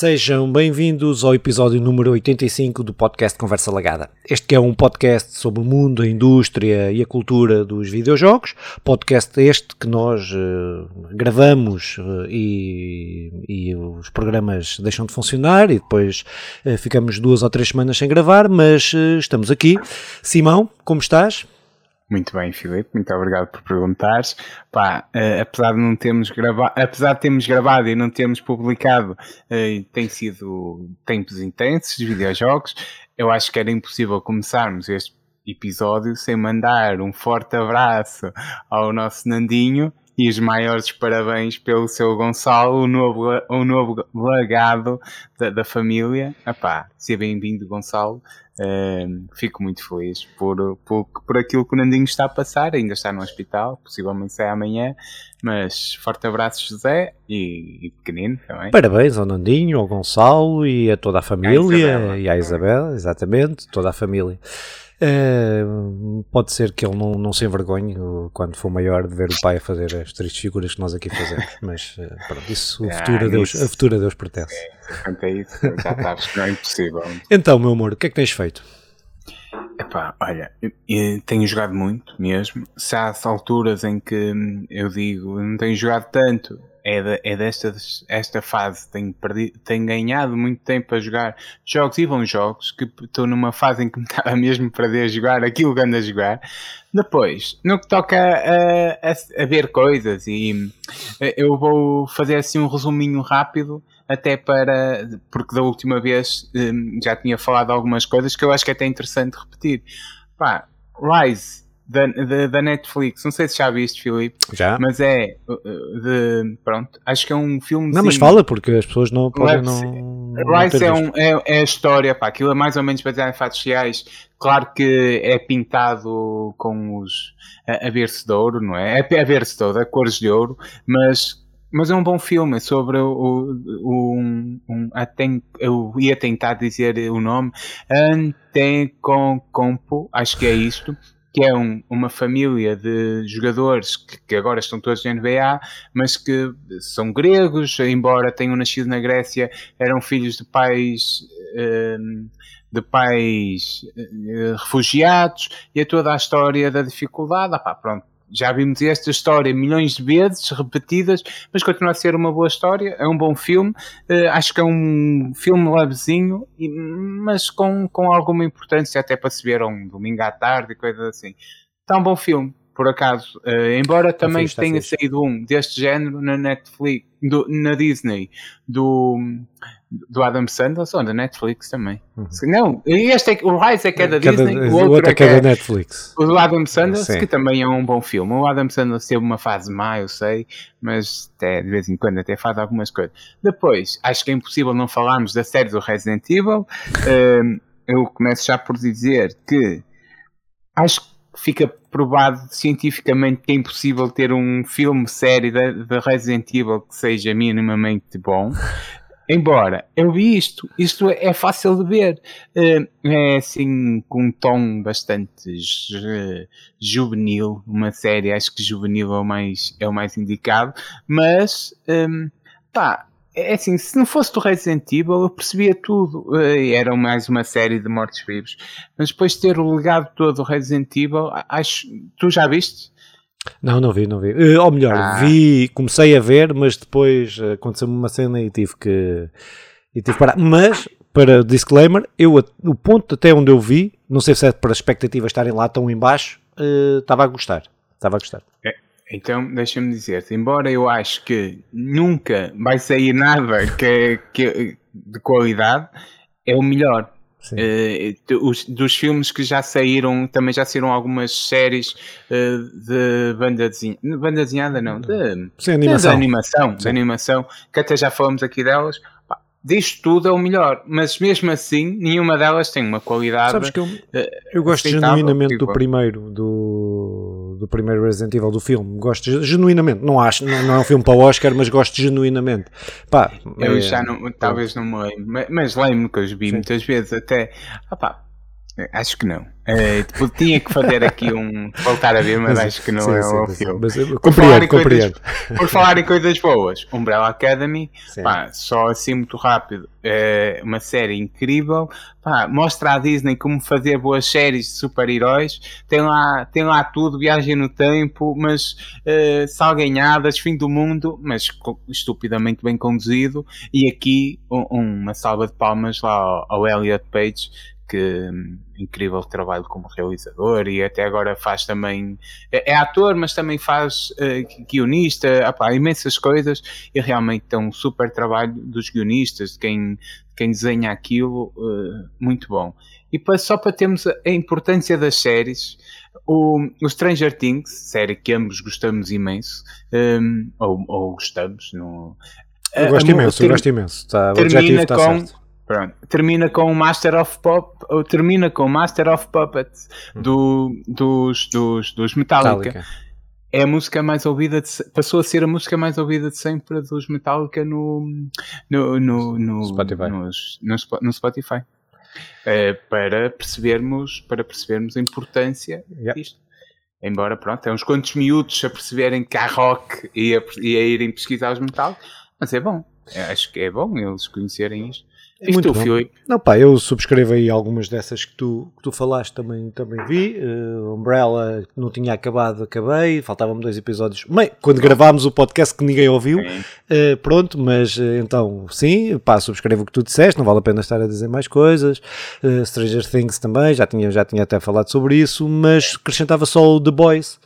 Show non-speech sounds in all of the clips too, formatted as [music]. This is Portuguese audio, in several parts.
Sejam bem-vindos ao episódio número 85 do podcast Conversa Lagada. Este é um podcast sobre o mundo, a indústria e a cultura dos videojogos. Podcast este que nós uh, gravamos uh, e, e, os programas deixam de funcionar e depois uh, ficamos duas ou três semanas sem gravar, mas estamos aqui. Simão, como estás? Muito bem, Filipe, muito obrigado por perguntares. Pá, uh, apesar de não termos gravado, apesar de termos gravado e não termos publicado, uh, tem sido tempos intensos de videojogos. Eu acho que era impossível começarmos este episódio sem mandar um forte abraço ao nosso Nandinho e os maiores parabéns pelo seu Gonçalo, o novo, o novo legado da, da família. Epá, seja bem-vindo, Gonçalo. Uh, fico muito feliz por, por, por aquilo que o Nandinho está a passar. Ainda está no hospital, possivelmente sai amanhã. Mas forte abraço, José e, e pequenino também. Parabéns ao Nandinho, ao Gonçalo e a toda a família. A e à Isabel, exatamente, toda a família. Uh, pode ser que ele não, não se envergonhe quando for maior de ver o pai a fazer as tristes figuras que nós aqui fazemos, [laughs] mas uh, pronto, isso o ah, futuro, a Deus, a futuro a Deus pertence. É, quanto a isso, já sabes que não é impossível. Então, meu amor, o que é que tens feito? Epá, olha, tenho jogado muito mesmo. Se há alturas em que eu digo não tenho jogado tanto, é, de, é desta esta fase. Tenho, tenho ganhado muito tempo a jogar jogos e bons jogos, que estou numa fase em que me [laughs] estava mesmo a perder a jogar aquilo que ando a jogar. Depois, no que toca a, a, a ver coisas, e eh, eu vou fazer assim um resuminho rápido até para, porque da última vez um, já tinha falado algumas coisas que eu acho que é até interessante repetir. Pá, Rise da, da, da, Netflix. Não sei se já viste, Filipe. Já. Mas é uh, uh, de. Pronto, acho que é um filme. Não, mas fala, porque as pessoas não podem. Não, Rise é, um, é, é, a história, pá, aquilo é mais ou menos baseado em fatos reais. Claro que é pintado com os. a, a ver-se de ouro, não é? É a ver-se de ouro, a cores de ouro, mas mas é um bom filme é sobre o, o um, um, eu ia tentar dizer o nome Antetokounmpo acho que é isto que é um, uma família de jogadores que, que, agora estão todos na NBA, mas que são gregos, embora tenham nascido na Grécia, eram filhos de pais. Um, de pais uh, refugiados e é toda a história da dificuldade. Ah, pá, pronto, já vimos esta história milhões de vezes, repetidas, mas continua a ser uma boa história, é um bom filme, uh, acho que é um filme levezinho, mas com, com alguma importância até para se ver um domingo à tarde e coisas assim. Está um bom filme, por acaso, uh, embora também fixe, tenha saído um deste género na Netflix, do, na Disney, do do Adam Sandler ou da Netflix também. Uhum. Não, este é, o Rise é que é da Cada, Disney, o outro, outro é, que é, é da Netflix. O do Adam Sandler, que também é um bom filme. O Adam Sandler teve uma fase má, eu sei, mas até, de vez em quando até faz algumas coisas. Depois, acho que é impossível não falarmos da série do Resident Evil. Uh, [laughs] eu começo já por dizer que acho que fica provado cientificamente que é impossível ter um filme, série da Resident Evil que seja minimamente bom. [laughs] Embora eu vi isto, isto é fácil de ver, eh, é assim com um tom bastante juvenil, uma série, acho que juvenil é o mais, é o mais indicado, mas um, pá, é assim, se não fosse do Resident Evil eu percebia tudo, eh, era mais uma série de mortos-vivos, mas depois de ter o legado todo do Resident Evil, acho, tu já viste? Não, não vi, não vi. Uh, ou melhor, ah. vi, comecei a ver, mas depois aconteceu-me uma cena e tive que, e tive que parar. Mas, para disclaimer, eu, o ponto até onde eu vi, não sei se é para as expectativas estarem lá tão em baixo, uh, estava a gostar. Estava a gostar. É, então, deixa-me dizer-te, embora eu acho que nunca vai sair nada que, que, de qualidade, é o melhor Uh, os, dos filmes que já saíram, também já saíram algumas séries uh, de banda desenhada, banda desenhada não, de, Sim, animação. de animação, de animação, que até já falamos aqui delas. disto tudo é o melhor, mas mesmo assim, nenhuma delas tem uma qualidade. Sabes que eu, uh, eu gosto genuinamente tipo, do primeiro, do do primeiro Resident Evil do filme. Gosto genuinamente, não acho, não, não é um filme para o Oscar, mas gosto genuinamente. Pá, eu é, já não, talvez não me lembro, mas, mas lembro que os vi Sim. muitas vezes até. Ah, pá, Acho que não. Uh, tipo, tinha que fazer aqui um. voltar a ver, mas, mas acho que não sim, é o filme. Mas eu por, falar em compreendo. Coisas, por falar em coisas boas, Umbrella Academy, pá, só assim muito rápido, é uma série incrível. Pá, mostra à Disney como fazer boas séries de super-heróis. Tem lá, tem lá tudo, viagem no tempo, mas uh, salganhadas, fim do mundo, mas estupidamente bem conduzido. E aqui um, uma salva de palmas lá ao, ao Elliot Page que hum, incrível trabalho como realizador e até agora faz também é, é ator mas também faz uh, guionista opá, imensas coisas e realmente é um super trabalho dos guionistas de quem, quem desenha aquilo uh, muito bom. E para, só para termos a, a importância das séries o, o, Stranger Things série que ambos gostamos imenso um, ou, ou, gostamos no, eu gosto imenso, eu gosto imenso tá, o objetivo está certo Pronto. Termina com Master of Pop, ou termina com Master of Puppets hum. do, dos, dos, dos Metallica. Metallica. É a música mais ouvida, de, passou a ser a música mais ouvida de sempre dos Metallica no, no, no, no Spotify. Nos, no, no Spotify. É, para, percebermos, para percebermos a importância yeah. disto. Embora, pronto, é uns quantos miúdos a perceberem que há rock e a, e a irem pesquisar os Metallica, mas é bom. acho que é bom eles conhecerem isto. Isto Muito bom. Fui. Não, pá, eu subscrevo aí algumas dessas que tu, que tu falaste, também, também vi. Uh, Umbrella não tinha acabado, acabei. Faltavam-me dois episódios. Bem, quando gravámos o podcast que ninguém ouviu, uh, pronto, mas uh, então, sim, pá, subscrevo o que tu disseste, não vale a pena estar a dizer mais coisas. Stranger Things também, já tinha, já tinha até falado sobre isso, mas acrescentava só o The Boys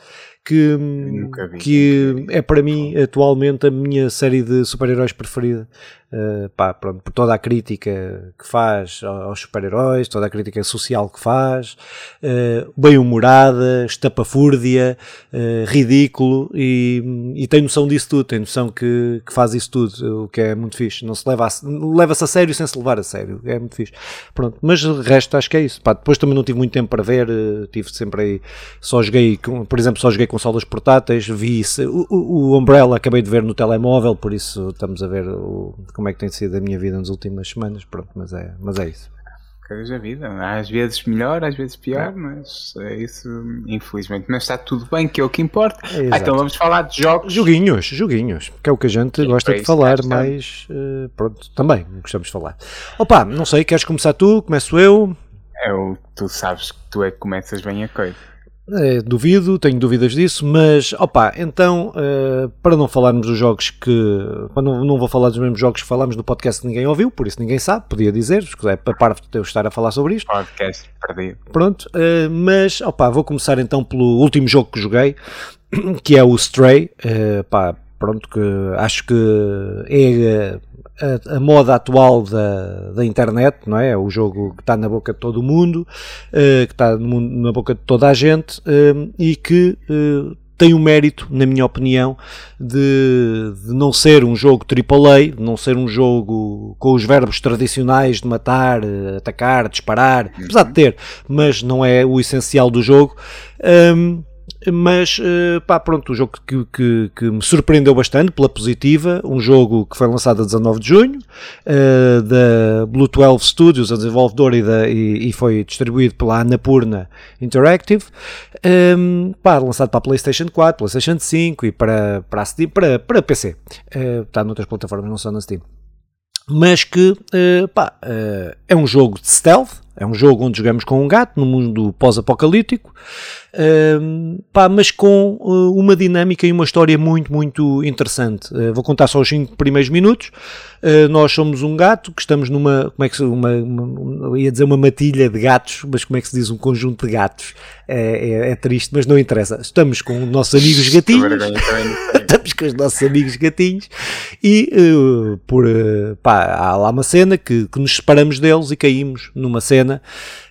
que, vi, que é para mim atualmente a minha série de super-heróis preferida. Uh, pá, pronto, por toda a crítica que faz aos super-heróis, toda a crítica social que faz, uh, bem-humorada, estapafúrdia, uh, ridículo e, e tem noção disso tudo, tem noção que, que faz isso tudo, o que é muito fixe. Não se leva a, leva-se a sério sem se levar a sério, é muito fixe. Pronto, mas o resto acho que é isso. Pá, depois também não tive muito tempo para ver, tive sempre aí, só joguei, por exemplo, só joguei consolas portáteis, vi o, o, Umbrella acabei de ver no telemóvel, por isso estamos a ver o, como é que tem sido a minha vida nas últimas semanas, pronto, mas é, mas é isso. Coisa a vida, às vezes melhor, às vezes pior, é. mas é isso, infelizmente. Mas está tudo bem, que é o que importa. É, ah, então vamos falar de jogos. Joguinhos, joguinhos, que é o que a gente Sim, gosta de falar, mas uh, pronto, também gostamos de falar. Opa, não sei, queres começar tu? Começo eu? É, o, tu sabes que tu é que começas bem a coisa. É, duvido, tenho dúvidas disso, mas opa, então uh, para não falarmos dos jogos que. Não, não vou falar dos mesmos jogos que falámos do podcast que ninguém ouviu, por isso ninguém sabe, podia dizer, se quiser, para parte de eu estar a falar sobre isto. Podcast perdido. Pronto, uh, mas opa, vou começar então pelo último jogo que joguei, [clears throat] que é o Stray. Uh, pá, pronto, que acho que é a, a, moda atual da, da internet, não é? O jogo que está na boca de todo mundo, uh, que está na boca de toda a gente uh, e que uh, tem o mérito, na minha opinião, de, de, não ser um jogo AAA, de não ser um jogo com os verbos tradicionais de matar, atacar, disparar, apesar de ter, mas não é o essencial do jogo. Um, mas uh, pá, pronto, um jogo que, que, que, me surpreendeu bastante pela positiva, um jogo que foi lançado a 19 de junho, uh, da Blue 12 Studios, a desenvolvedora, e, da, e, e, foi distribuído pela Annapurna Interactive, um, ehm, pá, lançado para a PlayStation 4, PlayStation 5 e para, para, Steam, para, para PC, uh, eh, está noutras plataformas, não só na Steam. Mas que pá, é um jogo de stealth, é um jogo onde jogamos com um gato no mundo pós-apocalíptico, uh, mas com uh, uma dinâmica e uma história muito, muito interessante. Uh, vou contar só os 5 primeiros minutos. Uh, nós somos um gato que estamos numa, como é que se, uma, uma, ia dizer uma matilha de gatos, mas como é que se diz um conjunto de gatos? É, é, é triste, mas não interessa. Estamos com nossos amigos gatinhos, [laughs] estamos com os nossos amigos gatinhos e uh, por, uh, pá, há lá uma cena que, que nos separamos deles e caímos numa cena cena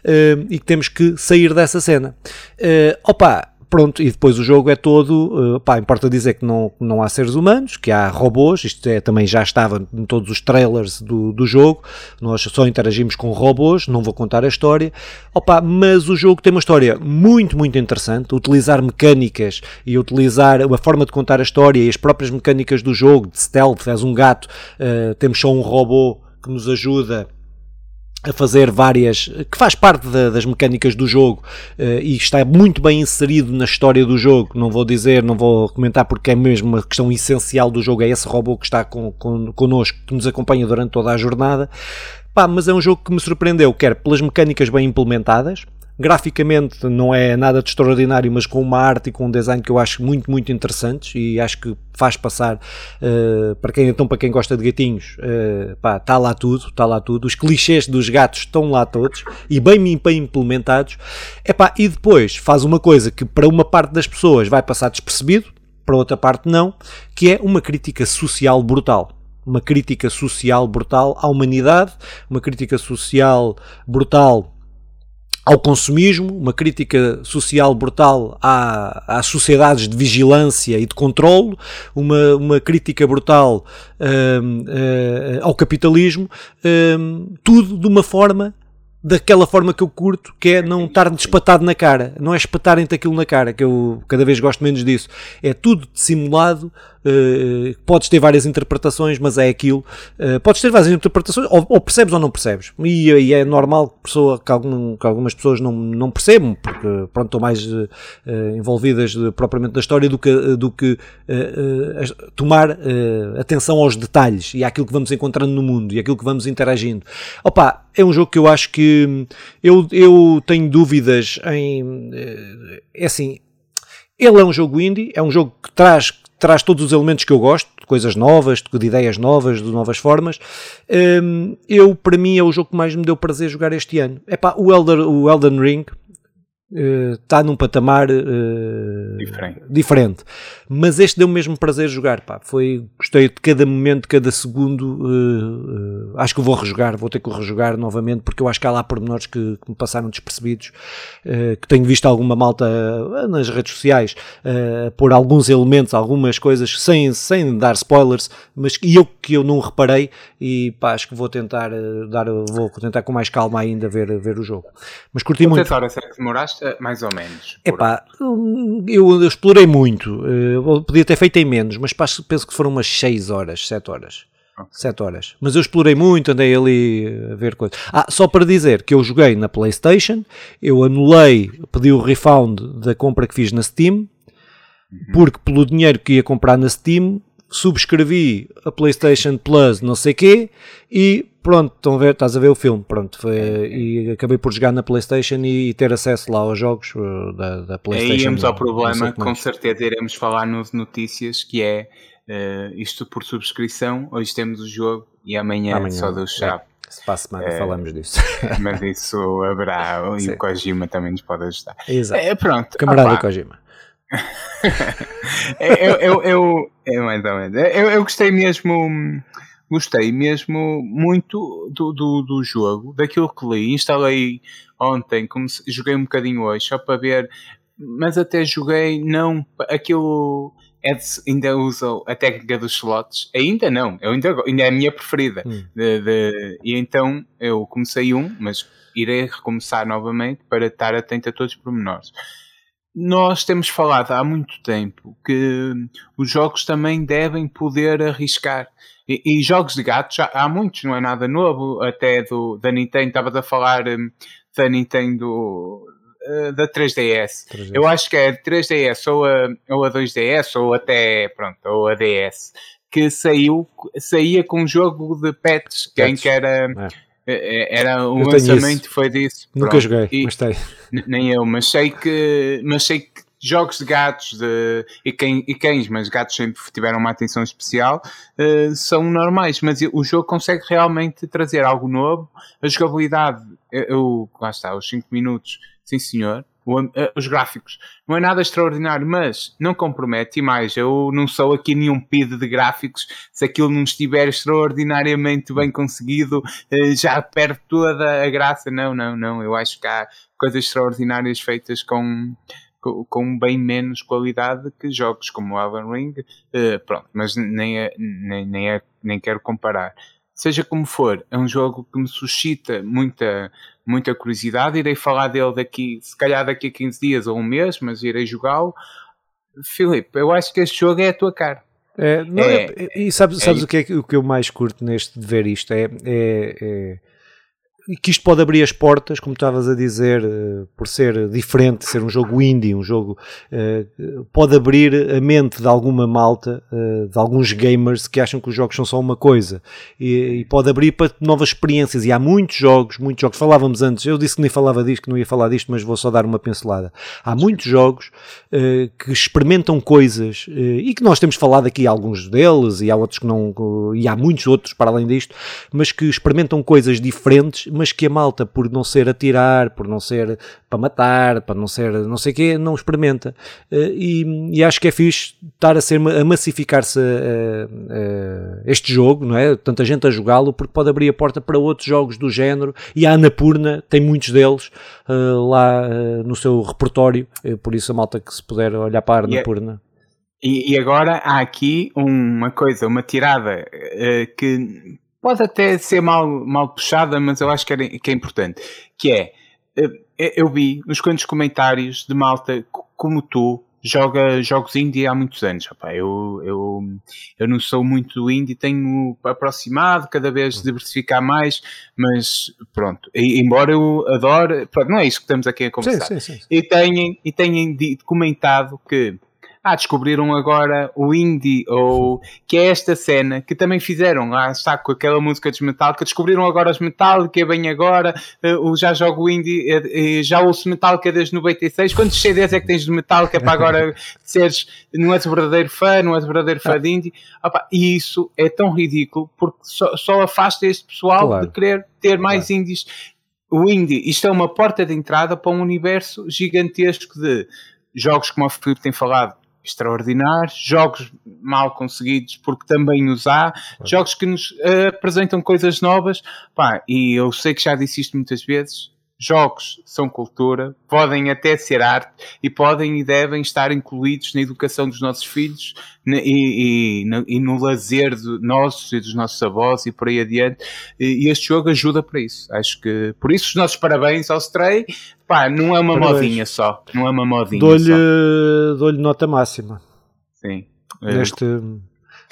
uh, e que temos que sair dessa cena. Uh, opa, pronto, e depois o jogo é todo, uh, pá, importa dizer que não, não há seres humanos, que há robôs, isto é, também já estava em todos os trailers do, do jogo, nós só interagimos com robôs, não vou contar a história, opa, mas o jogo tem uma história muito, muito interessante, utilizar mecânicas e utilizar a forma de contar a história e as próprias mecânicas do jogo, de stealth, és um gato, uh, temos só um robô que nos ajuda a fazer várias, que faz parte da, das mecânicas do jogo uh, e está muito bem inserido na história do jogo. Não vou dizer, não vou comentar porque é mesmo uma questão essencial do jogo. É esse robô que está com, com, connosco, que nos acompanha durante toda a jornada. Pá, mas é um jogo que me surpreendeu, quer pelas mecânicas bem implementadas, Graficamente não é nada de extraordinário, mas com uma arte e com um design que eu acho muito, muito interessantes e acho que faz passar uh, para quem então para quem gosta de gatinhos, está lá tudo, está lá tudo. Os clichês dos gatos estão lá todos e bem, bem implementados. Epá, e depois faz uma coisa que para uma parte das pessoas vai passar despercebido, para outra parte não, que é uma crítica social brutal uma crítica social brutal à humanidade, uma crítica social brutal ao consumismo, uma crítica social brutal à, às sociedades de vigilância e de controle, uma, uma crítica brutal hum, hum, ao capitalismo, hum, tudo de uma forma daquela forma que eu curto, que é não estar despatado na cara, não é espatarem-te aquilo na cara, que eu cada vez gosto menos disso. É tudo dissimulado, Uh, podes ter várias interpretações, mas é aquilo. Uh, podes ter várias interpretações, ou, ou, percebes ou não percebes. E, e é normal que, pessoa, que, algum, que, algumas pessoas não, não percebam, porque pronto, estão mais uh, envolvidas de, propriamente da história do que, do que tomar atenção aos detalhes e àquilo que vamos encontrando no mundo e àquilo que vamos interagindo. Opa, é um jogo que eu acho que eu, eu tenho dúvidas em. É assim. Ele é um jogo indie, é um jogo que traz traz todos os elementos que eu gosto, de coisas novas, de ideias novas, de novas formas. Um, eu, para mim, é o jogo que mais me deu prazer jogar este ano. É pá, o, Elder, o Elden Ring, está uh, num patamar uh, diferente. diferente. Mas este deu-me mesmo prazer jogar. Pá. Foi, gostei de cada momento, de cada segundo. Uh, acho que vou rejogar, vou ter que rejogar novamente, porque eu acho que há lá pormenores que, que me passaram despercebidos. que tenho visto alguma malta nas redes sociais por alguns elementos, algumas coisas, sem, sem dar spoilers, mas e eu que eu não reparei. E pá, acho que vou tentar dar, vou tentar com mais calma ainda ver, ver o jogo. Mas curti muito. Horas é que demoraste? Mais ou menos? Epá, eu, eu explorei muito. Eu eh, podia ter feito em menos, mas penso que foram umas 6 horas, 7 horas. Okay. 7 horas. Mas eu explorei muito, andei ali a ver coisas. Ah, só para dizer que eu joguei na PlayStation, eu anulei, pedi o refund da compra que fiz na Steam, uhum. porque pelo dinheiro que ia comprar na Steam, subscrevi a PlayStation Plus, não sei quê, e pronto, estão a ver, estás a ver o filme, pronto, foi, e acabei por jogar na Playstation e, e ter acesso lá aos jogos uh, da, da Playstation. Aí íamos ao problema, com certeza iremos falar nos notícias, que é uh, isto por subscrição, hoje temos o jogo e amanhã, amanhã só Deus sabe. É. Se para a semana é, falamos disso. [laughs] Mas isso haverá, e Sim. o Kojima também nos pode ajudar. Exato. É, pronto. Camarada opa. Kojima. [laughs] eu, eu, eu, eu, mais ou menos. Eu, eu gostei mesmo gostei mesmo muito do, do, do, jogo, daquilo que li. Instalei ontem, comecei, joguei um bocadinho hoje, só para ver, mas até joguei, não, aquilo é de, ainda usa a técnica dos slots. Ainda não, eu ainda, ainda é a minha preferida. Hum. De, de, e então eu comecei um, mas irei recomeçar novamente para estar atento a todos os pormenores nós temos falado há muito tempo que os jogos também devem poder arriscar. E, e jogos de gatos há, há, muitos, não é nada novo. Até do, da Nintendo, estava a falar um, da Nintendo uh, da 3DS. 3DS. Eu acho que é 3DS ou a, ou a 2DS ou até pronto, ou a DS que saiu, saía com um jogo de pets, pets. quem que era. É é, é, era um lançamento foi disso. Nunca Pronto. joguei, e, mas tem. Nem eu, mas sei que, mas sei que jogos de gatos de, e, quem, e cães, mas gatos sempre tiveram uma atenção especial, uh, são normais, mas o jogo consegue realmente trazer algo novo. A jogabilidade, eu, lá está, os 5 minutos, sim senhor, eh, os gráficos. Não é nada extraordinário, mas não compromete. E mais, eu não sou aqui nenhum pido de gráficos. Se aquilo não estiver extraordinariamente bem conseguido, eh, já perde toda a graça. Não, não, não. Eu acho que há coisas extraordinárias feitas com, com bem menos qualidade que jogos como o Elden Ring. Uh, pronto, mas nem, é, nem, nem, é, nem quero comparar. Seja como for, é um jogo que me suscita muita muita curiosidade. Irei falar dele daqui, se calhar daqui a 15 dias ou um mês, mas irei jogá-lo. Filipe, eu acho que este jogo é a tua cara. É, não, é, é, e sabes, sabes é, o, que é, o que eu mais curto neste de ver isto? É, é que isto pode abrir as portas, como estavas a dizer, uh, por ser diferente, ser um jogo indie, um jogo uh, pode abrir a mente de alguma malta, uh, de alguns gamers que acham que os jogos são só uma coisa e, e, pode abrir para novas experiências. E há muitos jogos, muitos jogos. Falávamos antes, eu disse que nem falava disto, que não ia falar disto, mas vou só dar uma pincelada. Há muitos jogos que experimentam coisas e que nós temos falado aqui alguns deles e há outros que não, e há muitos outros para além disto, mas que experimentam coisas diferentes mas que a malta, por não ser a tirar, por não ser para matar, para não ser não sei o quê, não experimenta. Eh, e, e, acho que é fixe estar a, ser, a massificar-se eh, eh, este jogo, não é? Tanta gente a jogá-lo, porque pode abrir a porta para outros jogos do género. E a Anapurna tem muitos deles lá no seu repertório, por isso a malta que se puder olhar para a é Anapurna. E, e, agora há aqui uma coisa, uma tirada uh, que pode até ser mal, mal puxada, mas eu acho que é, que é importante, que é, eh, eu vi uns quantos comentários de malta como tu, joga jogos indie há muitos anos. Opa, eu, eu, eu não sou muito indie, tenho aproximado, cada vez diversificar mais, mas pronto, embora eu adore, pronto, não é isso que estamos aqui a conversar. Sim, sim, sim. E tenho, e tenho comentado que ah, descobriram agora o indie, ou que é esta cena que também fizeram, lá está com aquela música dos Metallica, descobriram agora os Metallica, é bem agora, uh, já jogo indie, uh, já ouço Metallica desde 96, quantos CDs é que tens de Metallica para agora [laughs] seres, não és verdadeiro fã, não és verdadeiro fã de indie, Opa, e isso é tão ridículo, porque só, só afasta este pessoal claro. de querer ter mais claro. indies. O indie, isto é uma porta de entrada para um universo gigantesco de jogos como o Filipe tem falado, extraordinários, jogos mal conseguidos porque também os há, jogos que nos uh, apresentam coisas novas, pá, e eu sei que já disse isto muitas vezes, jogos são cultura, podem até ser arte e podem e devem estar incluídos na educação dos nossos filhos e, e, e no lazer de nossos e dos nossos avós e por aí adiante. E, este jogo ajuda para isso. Acho que por isso os nossos parabéns ao Stray. Pá, não é uma parabéns. modinha só. Não é uma modinha Dou-lhe dou nota máxima. Sim. Neste,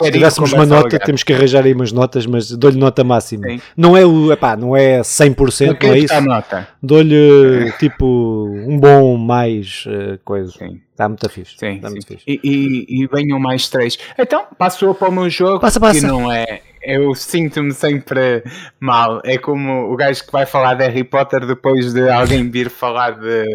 se tivéssemos uma nota, temos que arranjar aí umas notas, mas dou-lhe nota máxima. Sim. Não é o, epá, não é 100%, não é isso. Dou-lhe tipo um bom mais uh, coisa. Sim. Está muito fixe. Sim, Está muito fixe. E, e, e venham mais três. Então, passou para o meu jogo, passa, passa. que não é eu sinto-me sempre mal. É como o gajo que vai falar de Harry Potter depois de alguém vir falar de,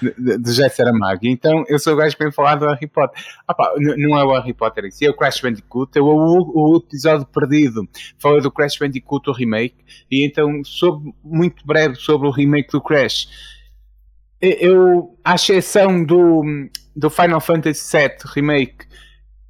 de, de José Saramago. Então eu sou o gajo que vem falar do Harry Potter. Opa, não é o Harry Potter em si, é o Crash Bandicoot. Eu, o, o episódio perdido falei do Crash Bandicoot, o remake, e então soube muito breve sobre o remake do Crash. Eu, à exceção do, do Final Fantasy VII Remake,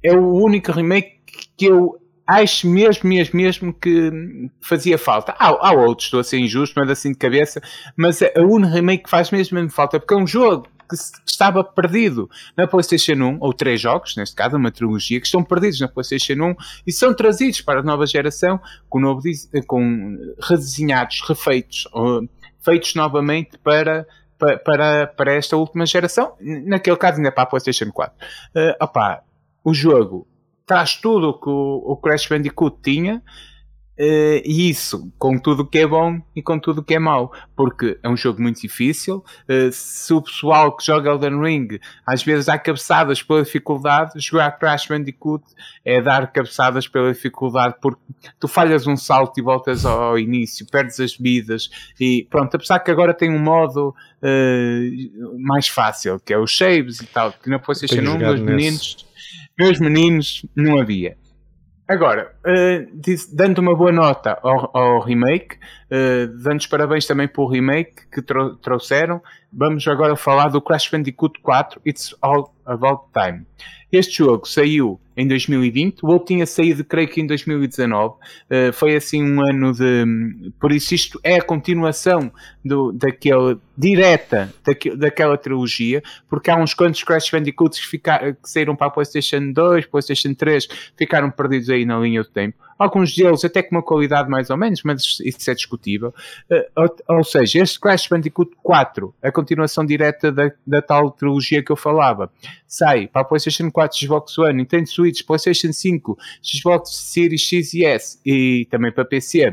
é o único remake que eu acho mesmo, mesmo, mesmo que fazia falta. Há, há outros, estou a ser injusto, mas assim de cabeça, mas é o único remake faz mesmo, mesmo falta, porque é um jogo que, estava perdido na PlayStation 1, ou três jogos, neste caso, uma trilogia, que estão perdidos na PlayStation 1 e são trazidos para a nova geração com, novo, com redesenhados, refeitos, feitos novamente para para, para esta última geração, naquele caso ainda para a PlayStation 4. Uh, opa, o jogo traz tudo o que o, o Crash Bandicoot tinha, Uh, e isso com tudo o que é bom e com tudo o que é mau, porque é um jogo muito difícil. Uh, se o pessoal que joga Elden Ring às vezes dá cabeçadas pela dificuldade, jogar Crash Bandicoot é dar cabeçadas pela dificuldade, porque tu falhas um salto e voltas ao início, perdes as vidas e pronto. Apesar que agora tem um modo uh, mais fácil, que é os saves e tal, que na PlayStation 1 dos meninos meus meninos, não havia. Agora, uh, dando uma boa nota ao, ao remake, uh, dando os parabéns também pelo remake que tro trouxeram, vamos agora falar do Crash Bandicoot 4 It's All About Time. Este jogo saiu em 2020, o outro tinha saído, creio que em 2019. Uh, eh, foi assim um ano de. Por isso, isto é a continuação do, daquele, direta daque, daquela trilogia, porque há uns quantos Crash Bandicoots que, ficar, que saíram para a PlayStation 2, PlayStation 3, ficaram perdidos aí na linha do tempo. Alguns deles até com uma qualidade mais ou menos, mas isso é discutível. Uh, ou, ou, seja, este Crash Bandicoot 4, a continuação direta da, da tal trilogia que eu falava, sai para a PlayStation 4, Xbox One, Nintendo Switch, PlayStation 5, Xbox Series X e S e também para PC.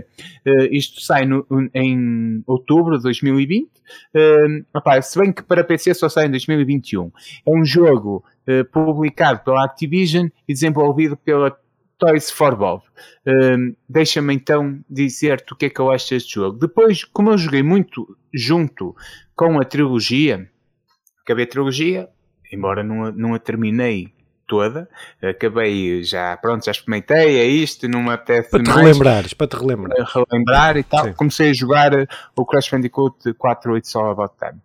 Uh, isto sai no, em outubro de 2020. Uh, opa, se bem que para PC só sai em 2021. É um jogo uh, publicado pela Activision e desenvolvido pela Toys for Bob. Um, Deixa-me então dizer-te o que é que eu acho deste jogo. Depois, como eu joguei muito junto com a trilogia, acabei a trilogia, embora não, não a terminei toda, acabei já, pronto, já experimentei, é isto, não me apetece para te mais. Relembrares, para te relembrar. Relembrar e tal. Sim. Comecei a jogar o Crash Bandicoot 4 It's All About Time.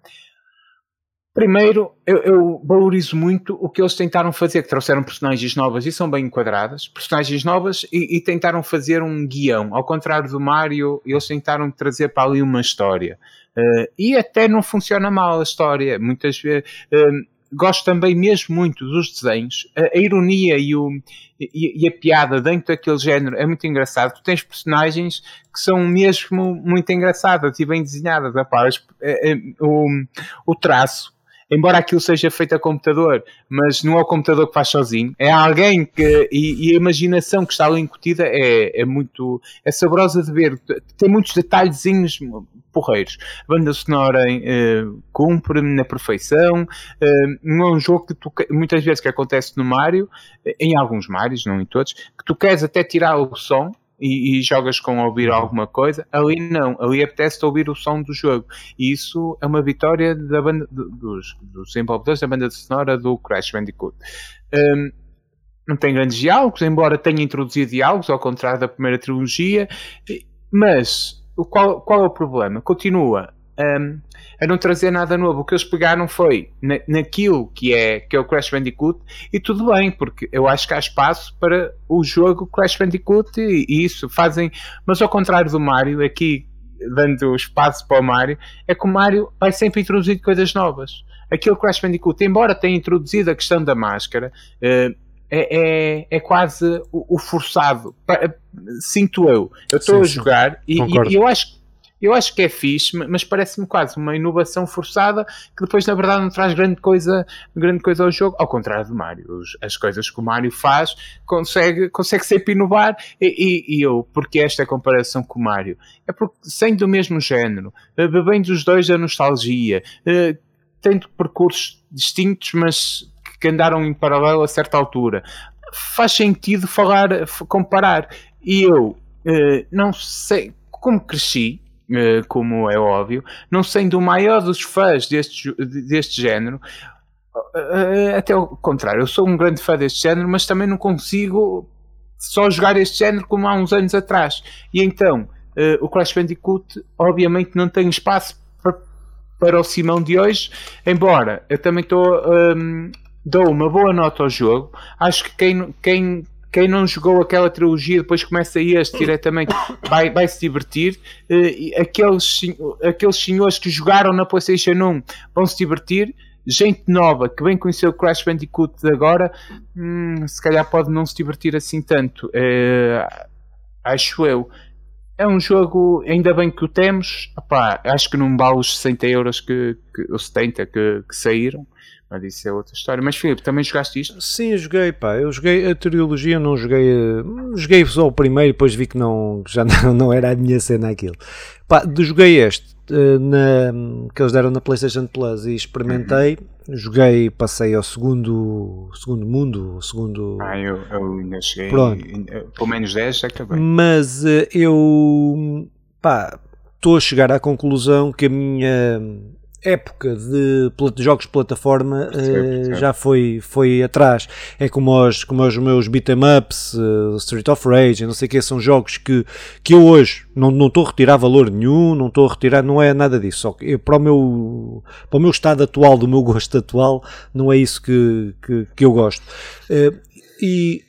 Primeiro, eu, eu, valorizo muito o que eles tentaram fazer, que trouxeram personagens novas e são bem enquadradas, personagens novas e, e, tentaram fazer um guião. Ao contrário do Mario, eles tentaram trazer para ali uma história. Uh, e até não funciona mal a história. Muitas vezes. Uh, gosto também mesmo muito dos desenhos. A, a ironia e, o, e, e, a piada dentro daquele género é muito engraçado. Tu tens personagens que são mesmo muito engraçadas e bem desenhadas. Rapaz, é, o, o traço embora aquilo seja feito a computador, mas não é o computador que faz sozinho, é alguém que. E, e a imaginação que está ali incutida é, é muito. é saborosa de ver. Tem muitos detalhezinhos porreiros. A banda sonora uh, cumpre na perfeição. Uh, não é um jogo que tu, muitas vezes que acontece no Mario, em alguns Marios, não em todos, que tu queres até tirar o som e, e, jogas com ouvir uhum. alguma coisa, ali não, ali apetece ouvir o som do jogo. E isso é uma vitória da banda, dos, dos desenvolvedores da banda sonora do Crash Bandicoot. Um, não tem grandes diálogos, embora tenha introduzido diálogos, ao contrário da primeira trilogia, mas qual, qual é o problema? Continua um, a não trazer nada novo. O que eles pegaram foi na, naquilo que é, que é o Crash Bandicoot e tudo bem, porque eu acho que há espaço para o jogo Crash Bandicoot e, e isso fazem, mas ao contrário do Mario, aqui dando espaço para o Mario, é que o Mario vai sempre introduzir coisas novas. Aquilo Crash Bandicoot, embora tenha introduzido a questão da máscara, uh, é, é, é, quase o, o forçado. Sinto eu. Eu estou a jogar e, e, eu acho eu acho que é fixe, mas parece-me quase uma inovação forçada que depois, na verdade, não traz grande coisa, grande coisa ao jogo. Ao contrário do Mario, as coisas que o Mario faz consegue, consegue sempre inovar. E, e, e eu, porque esta comparação com o Mario? É porque, sendo do mesmo género, eh, bebendo dos dois a nostalgia, eh, tendo percursos distintos, mas que andaram em paralelo a certa altura, faz sentido falar, comparar. E eu eh, não sei como cresci como é óbvio, não sendo o maior dos fãs deste, deste género, eh, até o contrário, eu sou um grande fã deste género, mas também não consigo só jogar este género como há uns anos atrás. E então, eh, o Crash Bandicoot, obviamente, não tem espaço para, para o Simão de hoje, embora eu também estou. Um, dou uma boa nota ao jogo. Acho que quem, quem quem não jogou aquela trilogia depois começa este diretamente vai, vai se divertir uh, aqueles, aqueles senhores que jogaram na Playstation 1 vão se divertir gente nova que vem conhecer o Crash Bandicoot de agora hum, se calhar pode não se divertir assim tanto uh, acho eu é um jogo, ainda bem que o temos. Acho que não vale os 60 euros que, que os 70 que, que saíram. Mas isso é outra história. Mas Filipe, também jogaste isto? Sim, eu joguei, pá. Eu joguei a trilogia, não joguei. Joguei só o primeiro, depois vi que não, já [laughs] não, não era a minha cena aquilo. Pá, joguei este eh, na, que eles deram na PlayStation Plus e experimentei. Uhum. Joguei, passei ao segundo, segundo mundo, segundo. Ah, eu, eu ainda cheguei. Pronto. Pelo menos 10 acabei. Mas eh, eu. pá, estou a chegar à conclusão que a minha época de, jogos de plataforma uh, já foi, foi atrás. É como os, como os meus beat'em ups, uh, Street of Rage, não sei o que, são jogos que, que eu hoje não, não estou a retirar valor nenhum, não estou a retirar, não é nada disso. Só que eu, para, o meu, para o meu estado atual, do meu gosto atual, não é isso que, que, que eu gosto. Uh, e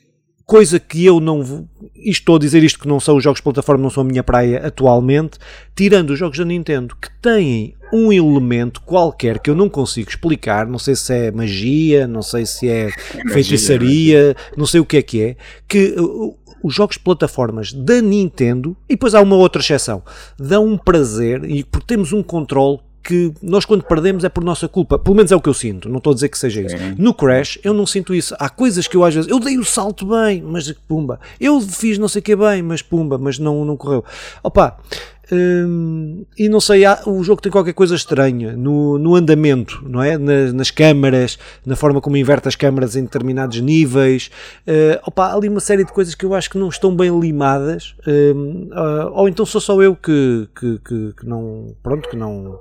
coisa que eu não. Estou a dizer isto que não são os jogos de plataforma, não são a minha praia atualmente, tirando os jogos da Nintendo que têm um elemento qualquer que eu não consigo explicar, não sei se é magia, não sei se é, é feitiçaria, não sei o que é que é, que os jogos de plataformas da Nintendo, e depois há uma outra exceção, dão um prazer, e porque temos um controle que nós quando perdemos é por nossa culpa. Pelo menos é o que eu sinto. Não estou a dizer que seja isso. No Crash eu não sinto isso. Há coisas que eu às vezes eu dei o salto bem, mas pumba. Eu fiz não sei o que bem, mas pumba, mas não não correu. Opa, Hum, e não sei, há, o jogo tem qualquer coisa estranha no, no andamento, não é? Nas, nas câmaras, na forma como inverte as câmaras em determinados níveis. Uh, opa, há ali uma série de coisas que eu acho que não estão bem limadas, uh, ou então sou só eu que, que, que, que não, pronto, que não,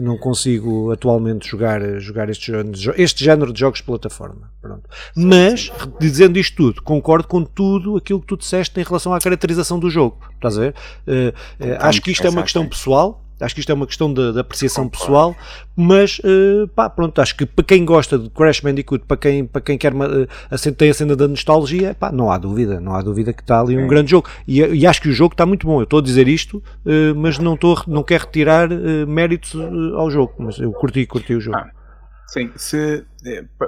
que não consigo atualmente jogar, jogar este, género, este género de jogos de plataforma. Pronto. Mas, dizendo isto tudo, concordo com tudo aquilo que tu disseste em relação à caracterização do jogo. Estás a ver? Uh, uh, acho que isto é uma questão pessoal Acho que isto é uma questão de, de apreciação pessoal, mas uh, pá, pronto, acho que para quem gosta de Crash Bandicoot, para quem, para quem quer uma, uh, tem a cena da nostalgia, pá, não há dúvida, não há dúvida que está ali um grande jogo. E, e, acho que o jogo está muito bom. Eu estou a dizer isto, uh, mas não, estou, não quero retirar méritos ao jogo. Mas eu curti, curti o jogo. Ah. Sim, se,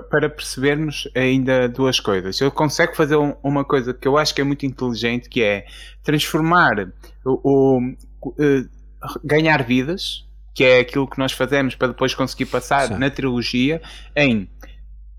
para percebermos ainda duas coisas. Ele consegue fazer um, uma coisa que eu acho que é muito inteligente, que é transformar o, o ganhar vidas, que é aquilo que nós fazemos para depois conseguir passar Sim. na trilogia, em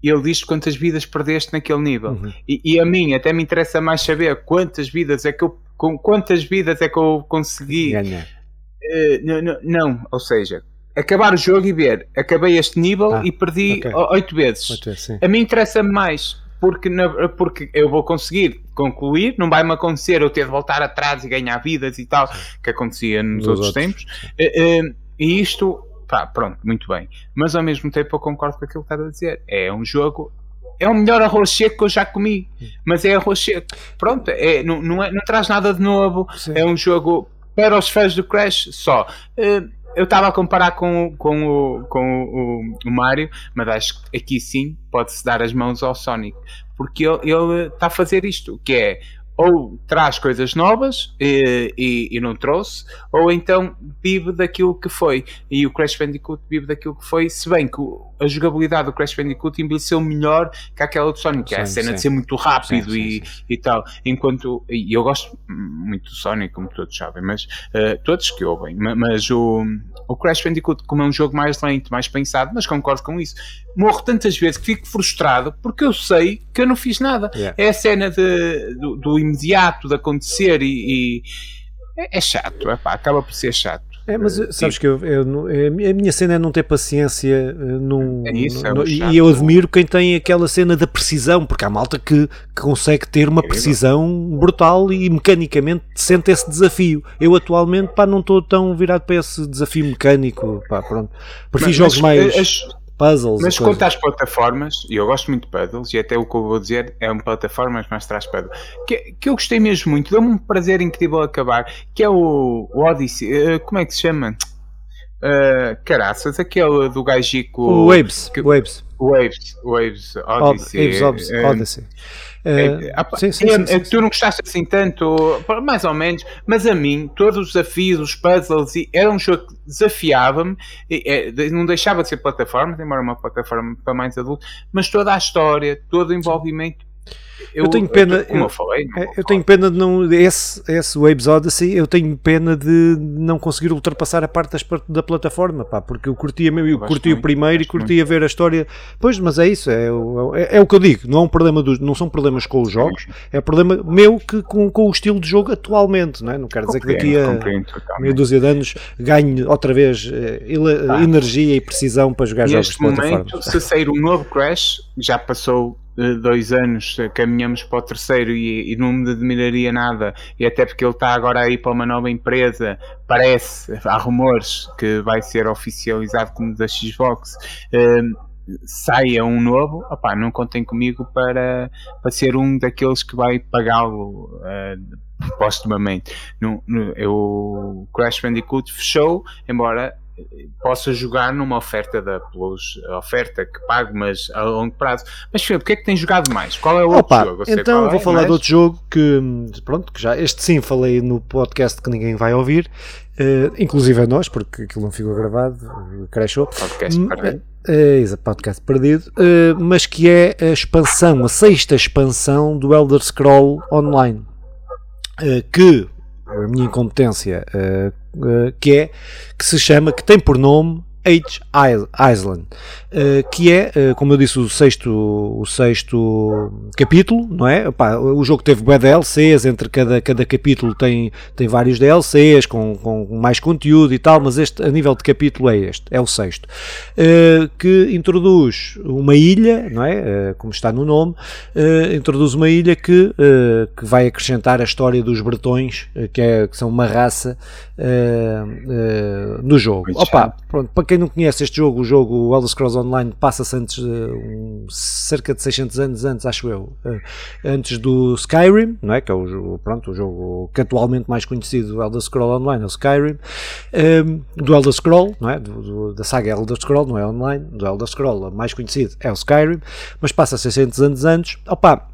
ele diz quantas vidas perdeste naquele nível. Uhum. E, e, a mim até me interessa mais saber quantas vidas é que eu com quantas vidas é que eu consegui ganhar. Uh, não, ou seja, acabar o jogo e ver, acabei este nível ah, e perdi oito okay. vezes. Oito vezes a mim interessa mais porque, na, porque eu vou conseguir concluir, não vai-me acontecer eu ter de voltar atrás e ganhar vidas e tal, que acontecia nos, outros, outros, tempos. Uh, uh, e isto, pá, pronto, muito bem. Mas ao mesmo tempo eu concordo com aquilo que está a dizer. É um jogo é o melhor arroz seco que eu já comi, mas é arroz seco. Pronto, é, não, não, é, não traz nada de novo. Sim. É um jogo para os fãs do Crash só. Uh, eu estava a comparar com, com, o, com o, o, Mario, mas acho que aqui sim pode-se dar as mãos ao Sonic, porque ele está a fazer isto, que é ou traz coisas novas e, e, e, não trouxe, ou então vive daquilo que foi. E o Crash Bandicoot vive daquilo que foi, se bem que a jogabilidade do Crash Bandicoot envelheceu melhor que aquela do Sonic, que é a cena sim. de ser muito rápido sim, e, sim, e tal. Enquanto, e eu gosto muito do Sonic, como todos sabem, mas uh, todos que ouvem, mas o, o Crash Bandicoot, como é um jogo mais lento, mais pensado, mas concordo com isso morro tantas vezes que fico frustrado porque eu sei que eu não fiz nada. Yeah. É a cena de, do, do, imediato de acontecer e, e é, é, chato, epá, acaba por ser chato. É, mas eh, sabes que eu, eu, é, a minha cena é não ter paciência eh, num, é isso, é e eu admiro quem tem aquela cena da precisão, porque há malta que, que consegue ter uma precisão brutal e mecanicamente sente esse desafio. Eu atualmente pá, não estou tão virado para esse desafio mecânico, pá, pronto. Prefiro jogos mais. As, puzzles. Mas quanto às plataformas, e eu gosto muito de puzzles, e até o que eu vou dizer é uma plataforma, mas traz puzzle, que, que eu gostei mesmo muito, deu-me um prazer incrível acabar, que é o, o Odyssey, uh, como é que se chama? Uh, caraças, aquele do gajico. O Waves. Que, Waves. Waves. Waves Odyssey. Waves Odyssey. É, é, sim, sim, sim, tu não gostaste assim tanto, mais ou menos, mas a mim, todos os desafios, os puzzles, era um jogo que desafiava-me, não deixava de ser plataforma, embora uma plataforma para mais adultos, mas toda a história, todo o envolvimento eu, eu, tenho pena, eu, como eu, falei, é, eu tenho pena de não esse, esse Waves Odyssey, eu tenho pena de não conseguir ultrapassar a parte das, da plataforma, pá, porque eu curtia mesmo, eu, curti muito, o primeiro e curtia ver a história. Pois, mas é isso, é, é, é, o que eu digo, não é um problema dos, não são problemas com os jogos, é problema meu que com, com o estilo de jogo atualmente, não é? Não quero dizer que daqui a meia dúzia de anos ganhe outra vez eh, ah. energia e precisão para jogar jogos de plataforma. Momento, se sair um novo Crash, já passou dois anos caminhamos para o terceiro e, e, não me admiraria nada, e até porque ele está agora aí para uma nova empresa, parece, há rumores que vai ser oficializado como da Xbox. Uh, saia um novo, opá, não contem comigo para, para ser um daqueles que vai pagá-lo uh, postumamente. No, no, eu, Crash Bandicoot fechou, embora possa jogar numa oferta da Plus, oferta que pago, mas a longo prazo. Mas Filipe, o que é que tem jogado mais? Qual é o outro Opa, jogo? então vou é, falar mas... de outro jogo que, pronto, que já, este sim falei no podcast que ninguém vai ouvir, uh, inclusive a nós, porque aquilo não ficou gravado, crashou. Podcast hum, perdido. É, podcast perdido, uh, mas que é a expansão, a sexta expansão do Elder Scroll Online. que a minha incompetência, que é que se chama, que tem por nome H Island, uh, que é, uh, como eu disse, o sexto, o sexto capítulo, não é? O jogo teve bem DLCs, entre cada, cada capítulo tem, tem vários DLCs com, com mais conteúdo e tal, mas este, a nível de capítulo é este, é o sexto, uh, que introduz uma ilha, não é? como está no nome, introduz uma ilha que, que vai acrescentar a história dos bretões, que, é, que são uma raça no jogo. Opa, pronto, para quem não conhece este jogo, o jogo Elder Scrolls Online passa-se antes, um, cerca de 600 anos antes, acho eu, uh, antes do Skyrim, não é? que é o, pronto, o jogo que atualmente mais conhecido do Elder Scrolls Online é o Skyrim, um, ehm, do Elder Scroll, não é? Do, do, da saga Elder Scroll, não é online, do Elder Scroll, mais conhecido é o Skyrim, mas passa 600 anos antes, opa,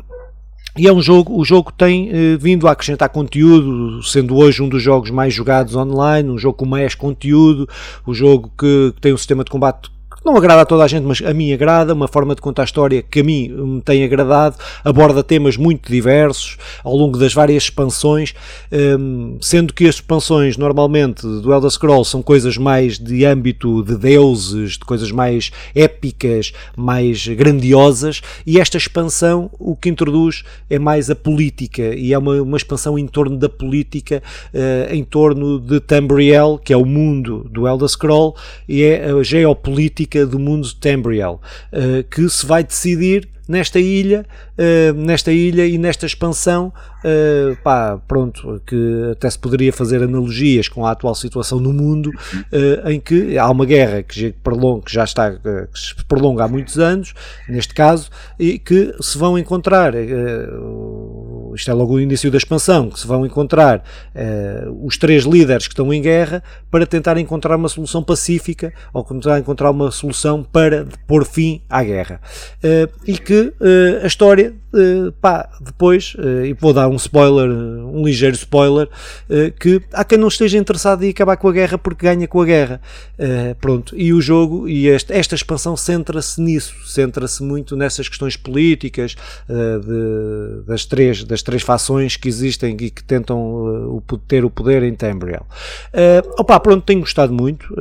e é um jogo, o jogo tem eh, vindo a acrescentar conteúdo, sendo hoje um dos jogos mais jogados online, um jogo com mais conteúdo, um jogo que, que tem um sistema de combate não agrada a toda a gente, mas a mim agrada, uma forma de contar a história que a mim me tem agradado, aborda temas muito diversos ao longo das várias expansões, hum, sendo que as expansões normalmente do Elder Scrolls são coisas mais de âmbito de deuses, de coisas mais épicas, mais grandiosas, e esta expansão o que introduz é mais a política, e é uma, uma expansão em torno da política, uh, em torno de Tambriel, que é o mundo do Elder Scroll, e é a geopolítica do mundo Tambriel, uh, que se vai decidir nesta ilha, uh, nesta ilha e nesta expansão, uh, pá, pronto, que até se poderia fazer analogias com a atual situação no mundo, uh, em que há uma guerra que, prolonga, que já está, que se prolonga há muitos anos, neste caso, e que se vão encontrar, isto é logo o início da expansão, que se vão encontrar os três líderes que estão em guerra para tentar encontrar uma solução pacífica ou tentar encontrar uma solução para pôr fim à guerra. e que uh, a história, uh, pá, depois, uh, e vou dar um spoiler, um ligeiro spoiler, que há quem não esteja interessado em acabar com a guerra porque ganha com a guerra. pronto, e o jogo, e este, esta expansão centra-se nisso, centra-se muito nessas questões políticas de, das, três, das três fações que existem e que tentam ter o poder em Tambriel. opa, pronto, tenho gostado muito,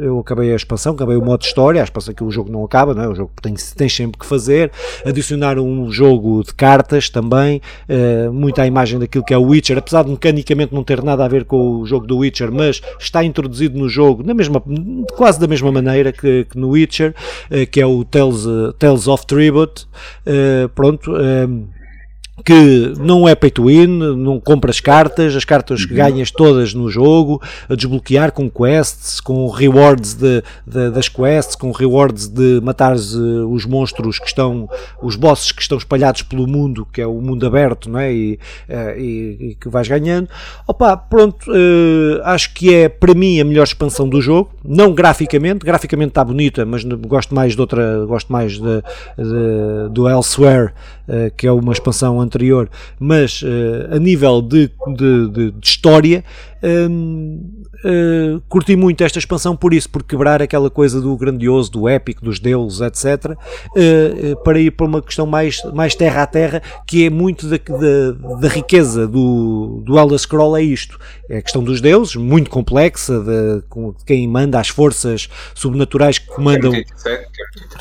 eu acabei a expansão, acabei o modo história, a expansão que o jogo não acaba, não é? o jogo tem, tem sempre que fazer, adicionaram um jogo de cartas também, uh, muito à imagem daquilo que é o Witcher, apesar de mecanicamente não ter nada a ver com o jogo do Witcher, mas está introduzido no jogo na mesma, quase da mesma maneira que, que no Witcher, uh, que é o Tales, uh, Tales of Tribute. pronto que não é pay to win, não compras cartas, as cartas uhum. ganhas todas no jogo, a desbloquear com quests, com rewards de, de, das quests, com rewards de matar uh, os monstros que estão, os bosses que estão espalhados pelo mundo, que é o mundo aberto, não é? E, uh, e, e que vais ganhando. Opa, pronto, uh, acho que é para mim a melhor expansão do jogo, não graficamente, graficamente está bonita, mas gosto mais de outra, gosto mais de, de do Elsewhere, que é uma expansão anterior, mas uh, a nível de, de, de, de história, um, uh, curti muito esta expansão por isso, por quebrar aquela coisa do grandioso, do épico, dos deuses, etc., uh, uh, para ir para uma questão mais, mais terra a terra, que é muito da, da, da, riqueza do, do Elder Scroll, é isto. É a questão dos deuses, muito complexa, de, de quem manda, as forças sobrenaturais que comandam,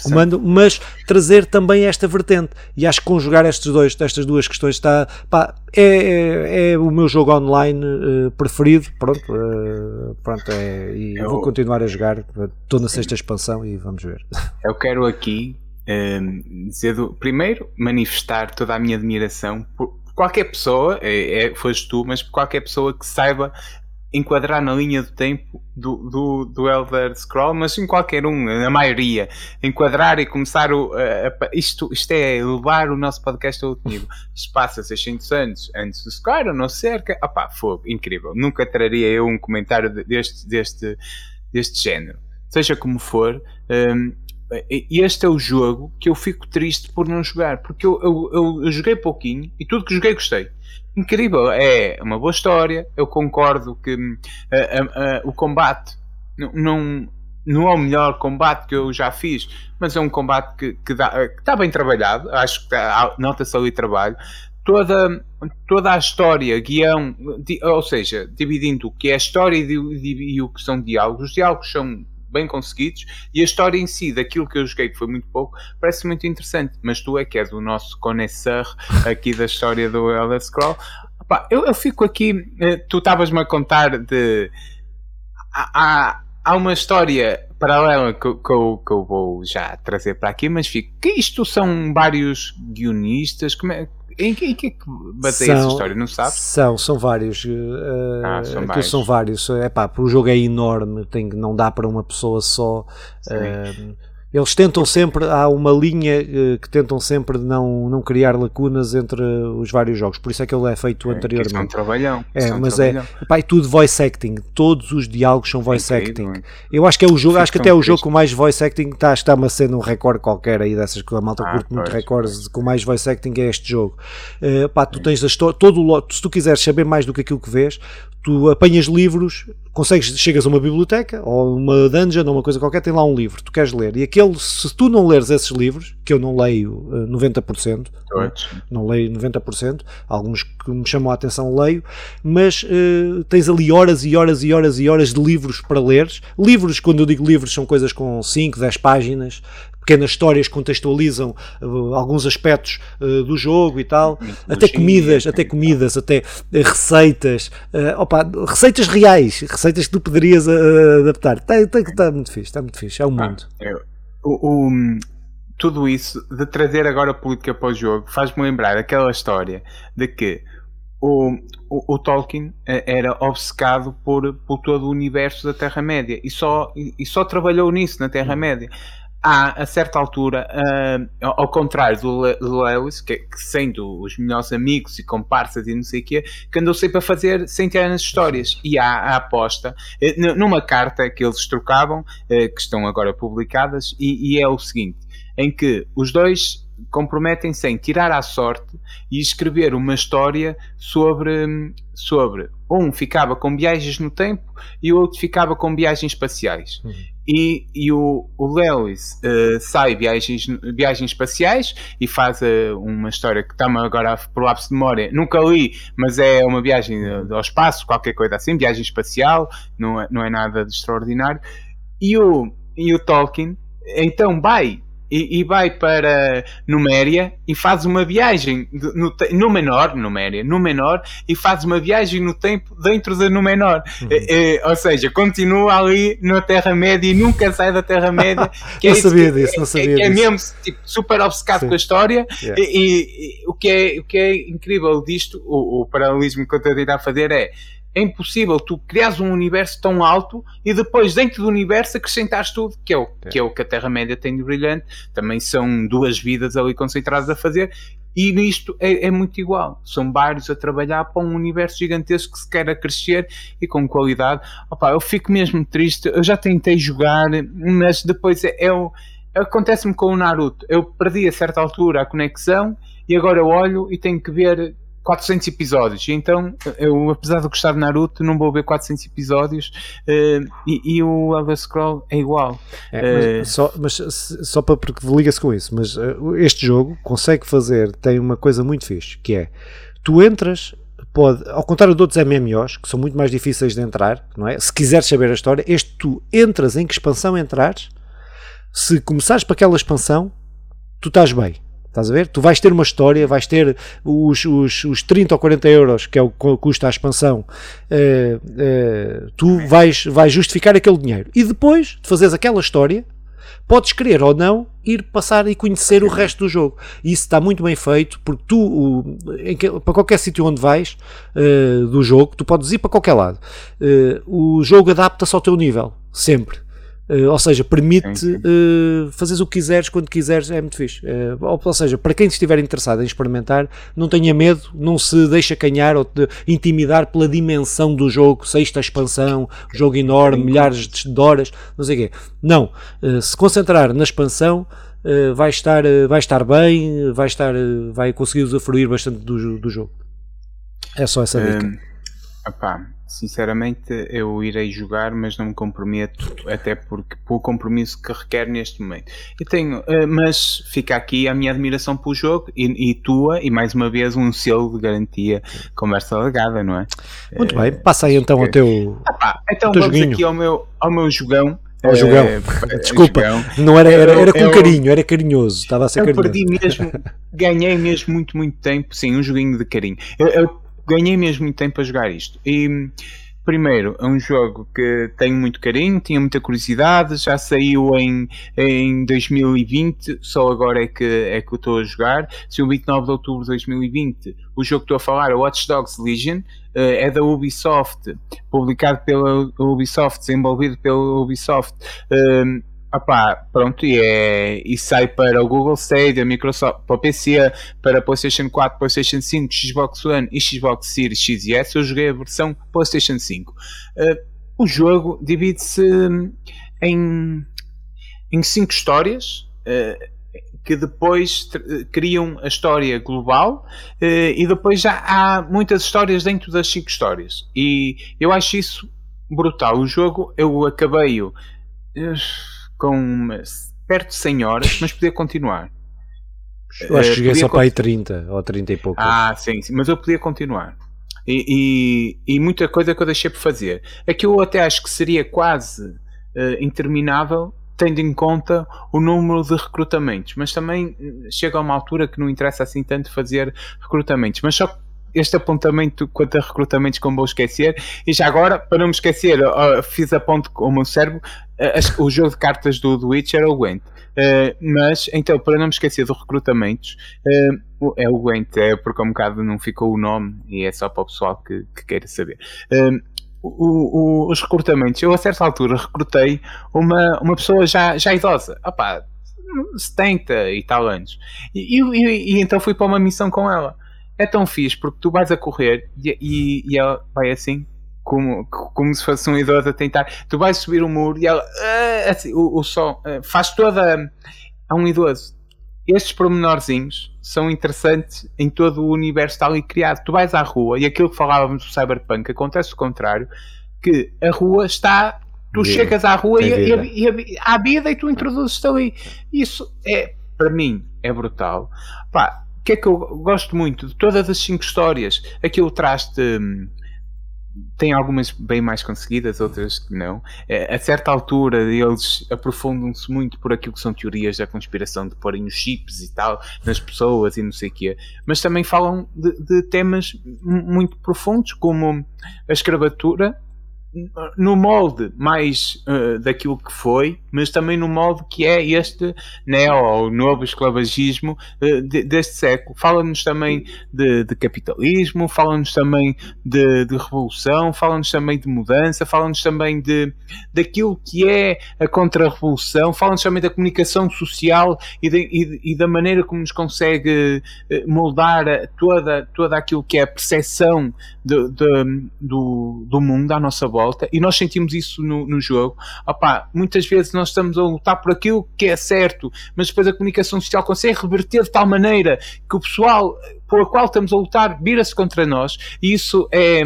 comandam, mas trazer também esta vertente. E acho que conjugar estes dois, estas duas questões está, pá, é, é, é o meu jogo online preferido pronto, uh, pronto é, e eu, vou continuar a jogar, estou na sexta expansão e vamos ver. [laughs] Eu quero aqui um, ehm, dizer, do, primeiro, manifestar toda a minha admiração por qualquer pessoa, é, é, foste tu, mas por qualquer pessoa que saiba enquadrar na linha do tempo do, do, do Elder Scroll, mas em qualquer um, na maioria, enquadrar e começar o, a, a, isto, isto é levar o nosso podcast a outro nível. [laughs] Passa 600 anos antes do Skyrim, não cerca, opá, fogo, incrível. Nunca traria eu um comentário deste, deste, deste género. Seja como for, um, este é o jogo que eu fico triste por não jogar, porque eu, eu, eu, eu joguei pouquinho e tudo que joguei gostei incrível. É uma boa história. Eu concordo que uh, o combate não, não é o melhor combate que eu já fiz, mas é um combate que, que, que está bem trabalhado. Acho que nota-se ali trabalho. toda, toda a história, guião, ou seja, dividindo o que é a história e, e, e o que são diálogos. Os diálogos são bem conseguidos e a história em si, daquilo que eu joguei, que foi muito pouco, parece muito interessante. Mas tu é que és o nosso conhecedor aqui da história do Elder Scroll. Opa, eu, eu, fico aqui, eh, tu estavas-me a contar de. Há, há uma história paralela que, que, eu, que eu vou já trazer para aqui, mas fico. Que isto são vários guionistas? Como é, em que, em que é que baseia essa história? Não sabes? São, são vários. Uh, ah, são, vários. são vários. É pá, o jogo é enorme, tem, não dá para uma pessoa só. Uh, eles tentam sempre, há uma linha uh, que tentam sempre não, não criar lacunas entre os vários jogos, por isso é que ele é feito é, anteriormente. É um trabalhão. É, mas é, trabalhão. é, pá, é tudo voice acting, todos os diálogos são voice acting. Eu acho que é o jogo, acho que até é o jogo com mais voice acting está, está-me a ser um recorde qualquer aí dessas que a malta ah, curte muito recordes com mais voice acting é este jogo. Uh, pá, tu tens a história, todo o lote, se tu quiseres saber mais do que aquilo que vês, tu apanhas livros, consegues, chegas a uma biblioteca ou uma dungeon ou uma coisa qualquer, tem lá um livro, tu queres ler. E aquele, se tu não leres esses livros, que eu não leio 90%, uh, não, leio 90%, alguns que me chamam a atenção leio, mas uh, tens ali horas e horas e horas e horas de livros para leres. Livros, quando eu digo livros, são coisas com 5, 10 páginas, pequenas histórias contextualizam uh, alguns aspectos uh, do jogo e tal, até comidas, até comidas, até uh, receitas, opa, receitas reais, receitas que tu poderias adaptar. Está, está, está muito fixe, está muito fixe, é o ah, mundo. Ah, o, o, tudo isso de trazer agora a política para o jogo faz-me lembrar aquela história de que o, o, o, Tolkien era obcecado por, por todo o universo da Terra-média e só, e, e só trabalhou nisso na Terra-média há, a certa altura, uh, ao contrário do, Le do Lewis, que, que, sendo os melhores amigos e comparsas e não sei o quê, que andou sempre a fazer centenas de histórias. E há a aposta, uh, numa carta que eles trocavam, uh, que estão agora publicadas, e, e é o seguinte: em que os dois comprometem-se em tirar à sorte e escrever uma história sobre, sobre um ficava com viagens no tempo e o outro ficava com viagens espaciais. Uhum. E, e o, o Lewis uh, sai viagens, viagens espaciais e faz uh, uma história que está-me agora por lápis de memória. Nunca li, mas é uma viagem ao espaço, qualquer coisa assim, viagem espacial, não é, não é nada de extraordinário. E o, e o Tolkien então vai e, e, vai para Numéria e faz uma viagem no, no menor, Numéria, no menor, e faz uma viagem no tempo dentro da Númenor. Uhum. É, é, ou seja, continua ali na Terra-média e nunca sai da Terra-média. [laughs] não é sabia que, disso, não sabia que, é, disso. É mesmo tipo, super obcecado Sim. com a história yeah. e, e, o, que é, o que é incrível disto, o, o paralelismo que eu estou a tentar fazer é é impossível tu criares um universo tão alto e depois dentro do universo acrescentares tudo, que é o, é. Que, é o que a Terra-média tem de brilhante. Também são duas vidas ali concentradas a fazer. E nisto é, é, muito igual. São vários a trabalhar para um universo gigantesco que se quer a crescer e com qualidade. Opa, eu fico mesmo triste. Eu já tentei jogar, mas depois é, é, é acontece-me com o Naruto. Eu perdi a certa altura a conexão e agora eu olho e tenho que ver 400 episódios. Então, eu, apesar de gostar de Naruto, não vou ver 400 episódios uh, e, e, o Elder Scroll é igual. É, mas, uh, só, mas só para porque liga-se com isso, mas uh, este jogo consegue fazer, tem uma coisa muito fixe, que é tu entras. Pode, ao contrário de outros MMOs que são muito mais difíceis de entrar, não é? Se quiseres saber a história, este tu entras em que expansão entrares, se começares para aquela expansão, tu estás bem Estás a ver? Tu vais ter uma história, vais ter os, os, os 30 ou 40 euros, que é o que custa a expansão, uh, uh, tu vais, vais justificar aquele dinheiro. E depois de fazeres aquela história, podes querer ou não ir passar e conhecer o resto do jogo. E isso está muito bem feito, porque tu, o, em, para qualquer sítio onde vais uh, do jogo, tu podes ir para qualquer lado. o jogo adapta-se ao teu nível, sempre. Uh, ou seja, permite uh, fazeres o que quiseres quando quiseres, é muito fixe. Uh, ou, ou, seja, para quem estiver interessado em experimentar, não tenha medo, não se deixa canhar ou de intimidar pela dimensão do jogo, sexta expansão, jogo enorme, milhares de horas, não sei o quê. Não, se concentrar na expansão, vai, estar, vai estar bem, vai, estar, vai conseguir usufruir bastante do, do jogo. É só essa dica. Um, sinceramente eu irei jogar, mas não me comprometo, até porque pelo compromisso que requer neste momento. E tenho, uh, mas fica aqui a minha admiração pelo jogo e, e, tua, e mais uma vez um selo de garantia, conversa legada, não é? Muito uh, bem, passa aí então que... ao teu. Ah, pá, então teu vamos joguinho. aqui ao meu, ao meu jogão. Ao jogão. É, [laughs] Desculpa, jogão. não era, era, era com eu, carinho, era carinhoso, estava a ser eu carinhoso. perdi mesmo, ganhei mesmo muito, muito tempo, sim, um joguinho de carinho. Eu, eu ganhei mesmo muito tempo a jogar isto. E primeiro, é um jogo que tenho muito carinho, tinha muita curiosidade, já saiu em, em 2020, só agora é que, é que eu estou a jogar. Saiu 29 de outubro de 2020. O jogo que estou a falar é Watch Dogs Legion, eh, é da Ubisoft, publicado pela Ubisoft, desenvolvido pela Ubisoft. Um, Opá, pronto, e, é, e sai para o Google Stadia, Microsoft, para o PC, para PlayStation 4, PlayStation 5, Xbox One e Xbox Series X e S. Eu joguei a versão PlayStation 5. Uh, o jogo divide-se em, em cinco histórias. Uh, que depois criam a história global uh, e depois já há muitas histórias dentro das cinco histórias e eu acho isso brutal. O jogo eu acabei-o com perto de 100 horas, [laughs] mas podia continuar. Eu acho que joguei só para aí 30 ou 30 e pouco. Ah, sim, sim, mas eu podia continuar. E, e, e, muita coisa que eu deixei por fazer. Aqui eu até acho que seria quase uh, interminável, tendo em conta o número de recrutamentos. Mas também eh, chega a uma altura que não interessa assim tanto fazer recrutamentos. Mas só este apontamento quanto a recrutamentos como vou esquecer. E já agora, para não me esquecer, fiz a ponte com o meu cérebro, uh, o jogo de cartas do, do Witcher é o Gwent. Uh, mas, então, para não me esquecer dos recrutamentos, uh, é o Gwent, é porque um bocado não ficou o nome e é só para o pessoal que, que queira saber. O, o, os recrutamentos, eu a certa altura recrutei uma, uma pessoa já, já idosa, opá, 70 e tal anos, e, e, e então fui para uma missão com ela é tão fixe porque tu vais a correr e, e, e ela vai assim, como, como se fosse um idoso a tentar. Tu vais subir o muro e ela, uh, assim, o, o som uh, faz toda. a um idoso. Estes pormenorzinhos são interessantes em todo o universo tal e criado. Tu vais à rua e aquilo que falávamos do Cyberpunk acontece o contrário, que a rua está. Tu vida. chegas à rua e, e, e, há vida e tu introduzes-te ali. Isso é, para mim, é brutal. Pá, que é que eu gosto muito de todas as cinco histórias. Aquilo traz-te. Hum, tem algumas bem mais conseguidas, outras que não. É, a certa altura, eles aprofundam-se muito por aquilo que são teorias da conspiração de porem os chips e tal nas pessoas e não sei o quê. Mas também falam de, de temas muito profundos, como a escravatura no molde mais uh, daquilo que foi, mas também no molde que é este neo ou novo esclavagismo uh, de, deste século. Fala-nos também de, de capitalismo, fala-nos também de, de revolução, fala-nos também de mudança, fala-nos também de daquilo que é a contra-revolução, fala-nos também da comunicação social e, de, e, e, da maneira como nos consegue uh, moldar toda, toda aquilo que é a percepção do, do mundo à nossa volta volta e nós sentimos isso no, no jogo. Opa, muitas vezes nós estamos a lutar por aquilo que é certo, mas depois a comunicação social consegue reverter de tal maneira que o pessoal por o qual estamos a lutar vira-se contra nós e isso é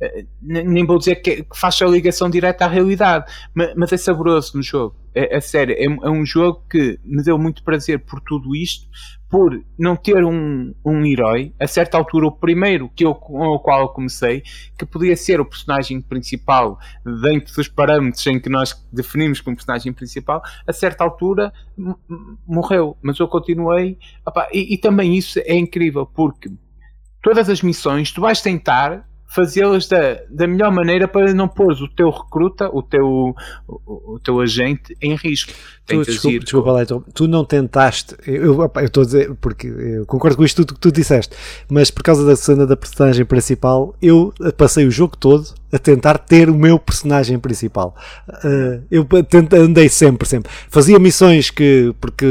eh, nem vou dizer que, faz a ligação direta à realidade, mas, é saboroso no jogo. É, é sério, é, é, um jogo que me deu muito prazer por tudo isto, por não ter um, um herói, a certa altura, o primeiro que eu, com o qual eu comecei, que podia ser o personagem principal dentro dos parâmetros em que nós definimos como personagem principal, a certa altura morreu. Mas eu continuei. Opa, e, e também isso é incrível, porque todas as missões tu vais tentar fazê-las da, da melhor maneira para não pôr o teu recruta, o teu, o, o teu agente em risco. Tu, desculpa, desculpa lá, então, tu não tentaste, eu, eu estou a dizer, porque eu concordo com isto tudo que tu disseste, mas por causa da cena da personagem principal, eu passei o jogo todo a tentar ter o meu personagem principal. Uh, eu andei sempre, sempre. Fazia missões que, porque,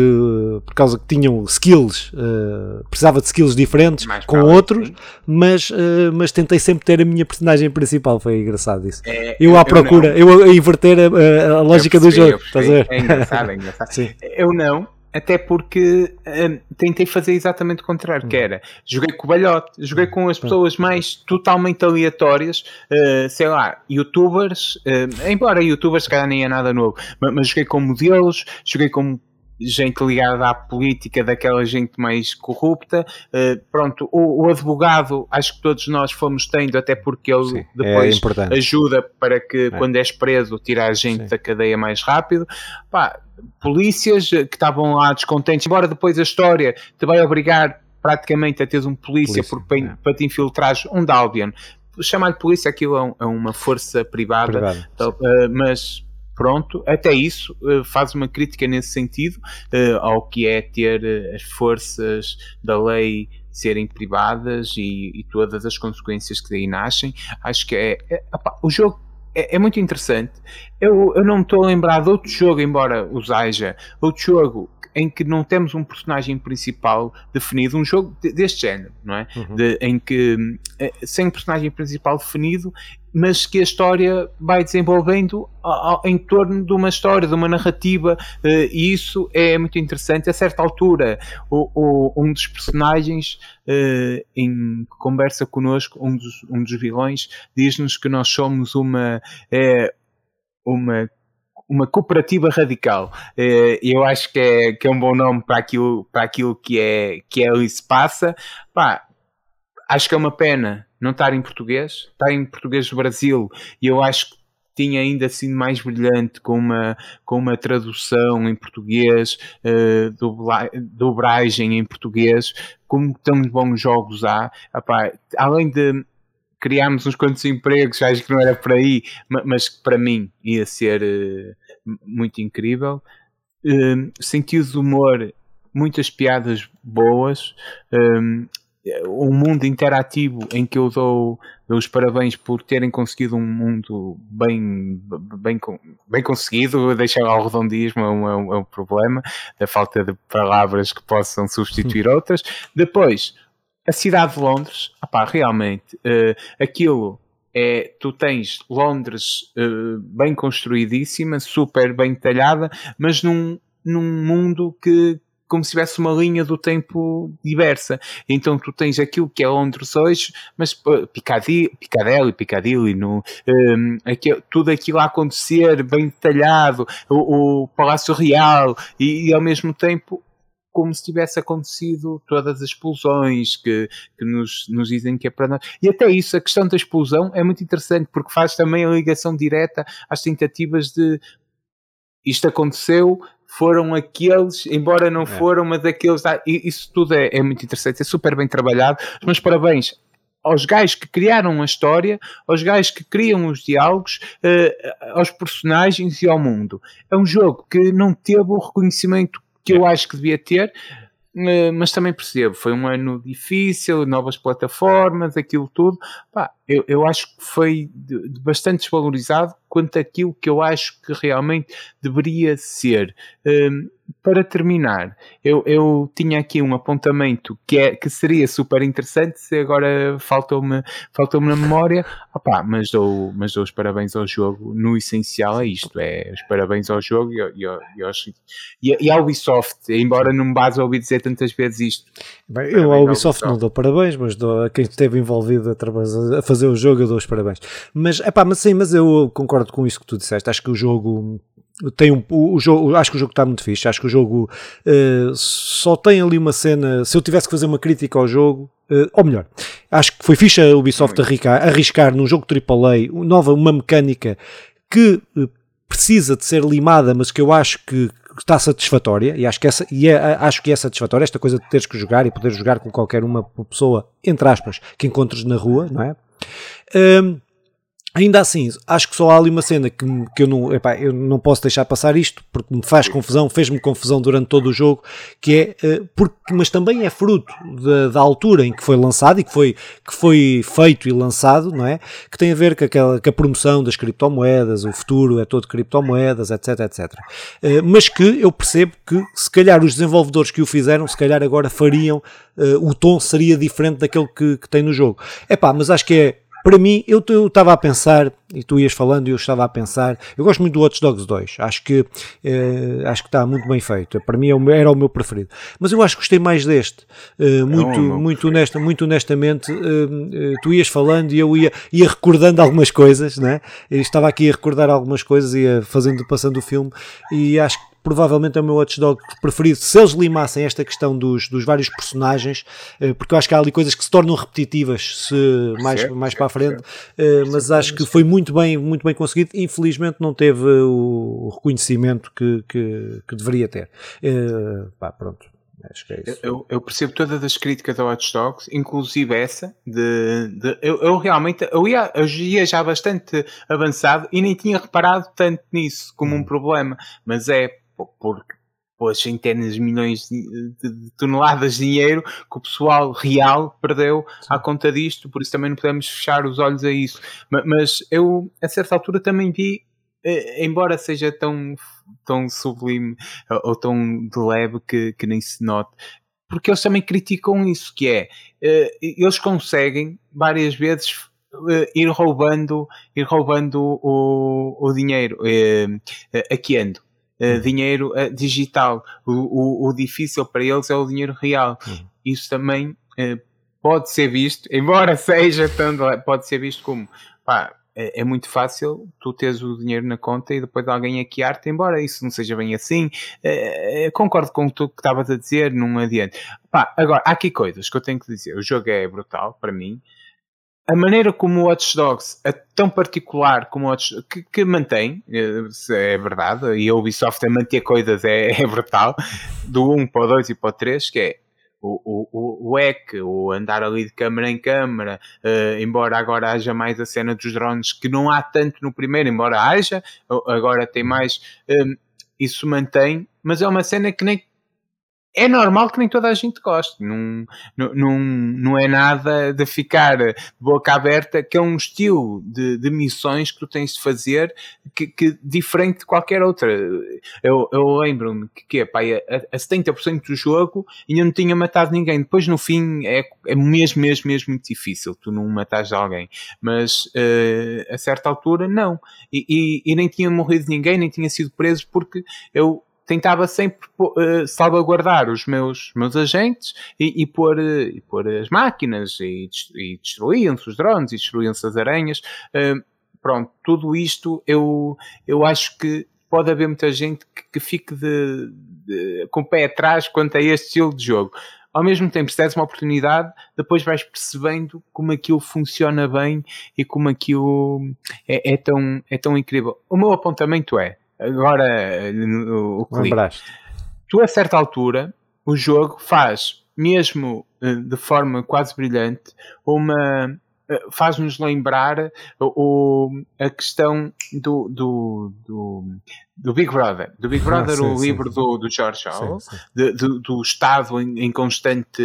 por causa que tinham skills, uh, precisava de skills diferentes Mais com outros, mas, uh, mas tentei sempre ter a minha personagem principal. Foi engraçado isso. É, eu, à procura, eu, eu a inverter a, a lógica percebi, do jogo. Estás a ver? É engraçado, é engraçado. [laughs] Eu não, até porque um, tentei fazer exatamente o contrário, que hum. era joguei com o balhote, joguei com as pessoas mais totalmente aleatórias, uh, sei lá, youtubers, uh, embora youtubers se calhar nem é nada novo, mas, mas joguei com modelos, joguei com gente ligada à política, daquela gente mais corrupta. Uh, pronto, o, o, advogado, acho que todos nós fomos tendo, até porque ele Sim, é depois é ajuda para que, é. quando és preso, tirar a gente Sim. da cadeia mais rápido. Pá, polícias que estavam lá descontentes, embora depois a história te vai obrigar praticamente a teres um polícia, polícia porque, é. para te infiltrares um Dalbian. Chamar-lhe polícia, aquilo é, é uma força privada, então, uh, mas pronto, até isso uh, faz uma crítica nesse sentido uh, ao que é ter uh, as forças da lei serem privadas e, e, todas as consequências que daí nascem. Acho que é, é opa, o jogo é, é, muito interessante. Eu, eu não estou a lembrar de outro jogo, embora os haja, outro jogo em que não temos um personagem principal definido, um jogo deste género, não é? Uhum. De, em que sem um personagem principal definido mas que a história vai desenvolvendo em torno de uma história, de uma narrativa, eh, e isso é muito interessante. A certa altura, o, o, um dos personagens, eh, em conversa connosco, um dos, um dos vilões, diz-nos que nós somos uma. É, uma uma cooperativa radical. Eh, eu acho que é, que é um bom nome para aquilo, para aquilo que, é, que é ali se passa. Pá, acho que é uma pena não estar em português, está em português do Brasil e eu acho que tinha ainda sido mais brilhante com uma, com uma tradução em português, uh, dobragem em português, como tão bons jogos há. Epá, além de criarmos uns quantos empregos, acho que não era por aí, mas que para mim ia ser uh, muito incrível. Uh, sentido de humor, muitas piadas boas. Um, um mundo interativo em que eu dou, dou os parabéns por terem conseguido um mundo bem, bem, bem conseguido, deixar ao redondismo é um, é um, problema, da falta de palavras que possam substituir outras. Depois, a cidade de Londres, opá, realmente, uh, aquilo é, tu tens Londres uh, bem construidíssima, super bem detalhada, mas num, num mundo que, como se tivesse uma linha do tempo diversa. Então tu tens aquilo que é Londres hoje, mas Piccadilly, Piccadilly, Piccadilly no, um, aqui, tudo aquilo a acontecer bem detalhado, o, o Palácio Real, e, e ao mesmo tempo como se tivesse acontecido todas as explosões que, que nos, nos dizem que é para nós. E até isso, a questão da explosão é muito interessante porque faz também a ligação direta às tentativas de isto aconteceu, foram aqueles, embora não é. foram, mas aqueles. Ah, isso tudo é, é, muito interessante, é super bem trabalhado. Mas parabéns aos gajos que criaram a história, aos gajos que criam os diálogos, uh, aos personagens e ao mundo. É um jogo que não teve o reconhecimento que é. eu acho que devia ter. Mas também percebo, foi um ano difícil, novas plataformas, aquilo tudo. Pá, eu, eu acho que foi de, de bastante desvalorizado quanto àquilo que eu acho que realmente deveria ser. Um, para terminar, eu, eu tinha aqui um apontamento que, é, que seria super interessante, se agora faltou-me faltou na memória, Opa, mas, dou, mas dou os parabéns ao jogo, no essencial é isto, é os parabéns ao jogo e, e, e, e, à Ubisoft, embora não me base a ouvir dizer tantas vezes isto. Bem, eu à Ubisoft, Ubisoft, não dou parabéns, mas dou a quem esteve envolvido a, a fazer o jogo eu dou os parabéns. Mas, epá, mas sim, mas eu concordo com isso que tu disseste, acho que o jogo tem um, o, jogo, acho que o jogo está muito fixe, acho que o jogo uh, só tem ali uma cena, se eu tivesse que fazer uma crítica ao jogo, uh, ou melhor, acho que foi fixe a Ubisoft arriscar, arriscar num jogo AAA nova, uma mecânica que uh, precisa de ser limada, mas que eu acho que está satisfatória e acho que, essa, e é, acho que é satisfatória esta coisa de teres que jogar e poder jogar com qualquer uma pessoa, entre aspas, que encontres na rua, não é? Um, Ainda assim, acho que só há ali uma cena que, que eu, não, epá, eu não posso deixar passar isto, porque me faz confusão, fez-me confusão durante todo o jogo, que é, uh, porque, mas também é fruto da, da, altura em que foi lançado e que foi, que foi feito e lançado, não é? Que tem a ver com, aquela, com a promoção das criptomoedas, o futuro é todo criptomoedas, etc, etc. Uh, mas que eu percebo que, se calhar, os desenvolvedores que o fizeram, se calhar agora fariam, uh, o tom seria diferente daquele que, que tem no jogo. Epá, mas acho que é para mim, eu estava a pensar, e tu ias falando e eu estava a pensar, eu gosto muito do Watch Dogs 2, acho que, eh, acho que está muito bem feito, para mim é era o meu preferido, mas eu acho que gostei mais deste, eh, muito, não, não. muito, honesta, muito honestamente, eh, tu ias falando e eu ia, ia recordando algumas coisas, né? eu estava aqui a recordar algumas coisas, ia fazendo, passando o filme, e acho que provavelmente é o meu Watchdog preferido se eles limassem esta questão dos, dos vários personagens, eh, porque eu acho que há ali coisas que se tornam repetitivas se mais, certo, mais para a frente, certo. mas acho que foi muito bem, muito bem conseguido. Infelizmente não teve o reconhecimento que, que, que deveria ter. Uh, pá, pronto. Acho que é isso. Eu, eu, percebo todas as críticas ao Watch Dogs, inclusive essa de, de eu, eu, realmente eu ia, eu ia já bastante avançado e nem tinha reparado tanto nisso como um hum. problema, mas é porque pelas centenas de milhões de, de, toneladas de dinheiro que o pessoal real perdeu Sim. à conta disto, por isso também não podemos fechar os olhos a isso. Mas, mas eu, a certa altura, também vi, eh, embora seja tão, tão sublime ou tão de leve que, que nem se note, porque eles também criticam isso, que é, eh, eles conseguem várias vezes Uh, ir roubando, ir roubando o, o dinheiro, uh, uh, uh, dinheiro uh, digital. O, o, o, difícil para eles é o dinheiro real. Uhum. Isso também uh, pode ser visto, embora [laughs] seja tanto, pode ser visto como pá, é, é, muito fácil tu teres o dinheiro na conta e depois alguém hackear-te, embora isso não seja bem assim. concordo com o que estavas a dizer, não adianta. Pá, agora, há aqui coisas que eu tenho que dizer. O jogo é brutal para mim a maneira como o Watch Dogs é tão particular como o Watch, que, que mantém, é, é verdade, e a Ubisoft a manter coisas é, [laughs] é brutal, do 1 para o 2 e para o 3, que é o, o, o EC, o andar ali de câmara em câmara, uh, embora agora haja mais a cena dos drones, que não há tanto no primeiro, embora haja, agora tem mais, um, isso mantém, mas é uma cena que nem é normal que nem toda a gente goste. Não, não, não é nada de ficar de boca aberta, que é um estilo de, de missões que tu tens de fazer que, que diferente de qualquer outra. Eu, eu lembro-me que, que pá, a, a 70% do jogo ainda não tinha matado ninguém. Depois no fim é, é mesmo, mesmo, mesmo muito difícil tu não matares alguém. Mas uh, a certa altura não. E, e, e nem tinha morrido ninguém, nem tinha sido preso porque eu tentava sempre uh, salvaguardar os meus, meus agentes e, e, pôr, uh, e pôr as máquinas e, e destruíam-se os drones e destruíam-se as aranhas. Uh, pronto, tudo isto eu, eu acho que pode haver muita gente que, que fique de, de, com o pé atrás quanto a este estilo de jogo. Ao mesmo tempo, se deres uma oportunidade, depois vais percebendo como aquilo funciona bem e como aquilo é, é tão, é tão incrível. O meu apontamento é, Agora, o, o clipe. Tu, a certa altura, o jogo faz, mesmo eh, de forma quase brilhante, uma eh, faz-nos lembrar o, a questão do, do, do, do, Big Brother. Do Big ah, Brother, ah, sim, o sim, livro sim. Do, do George Orwell, de, do, do, Estado em, em constante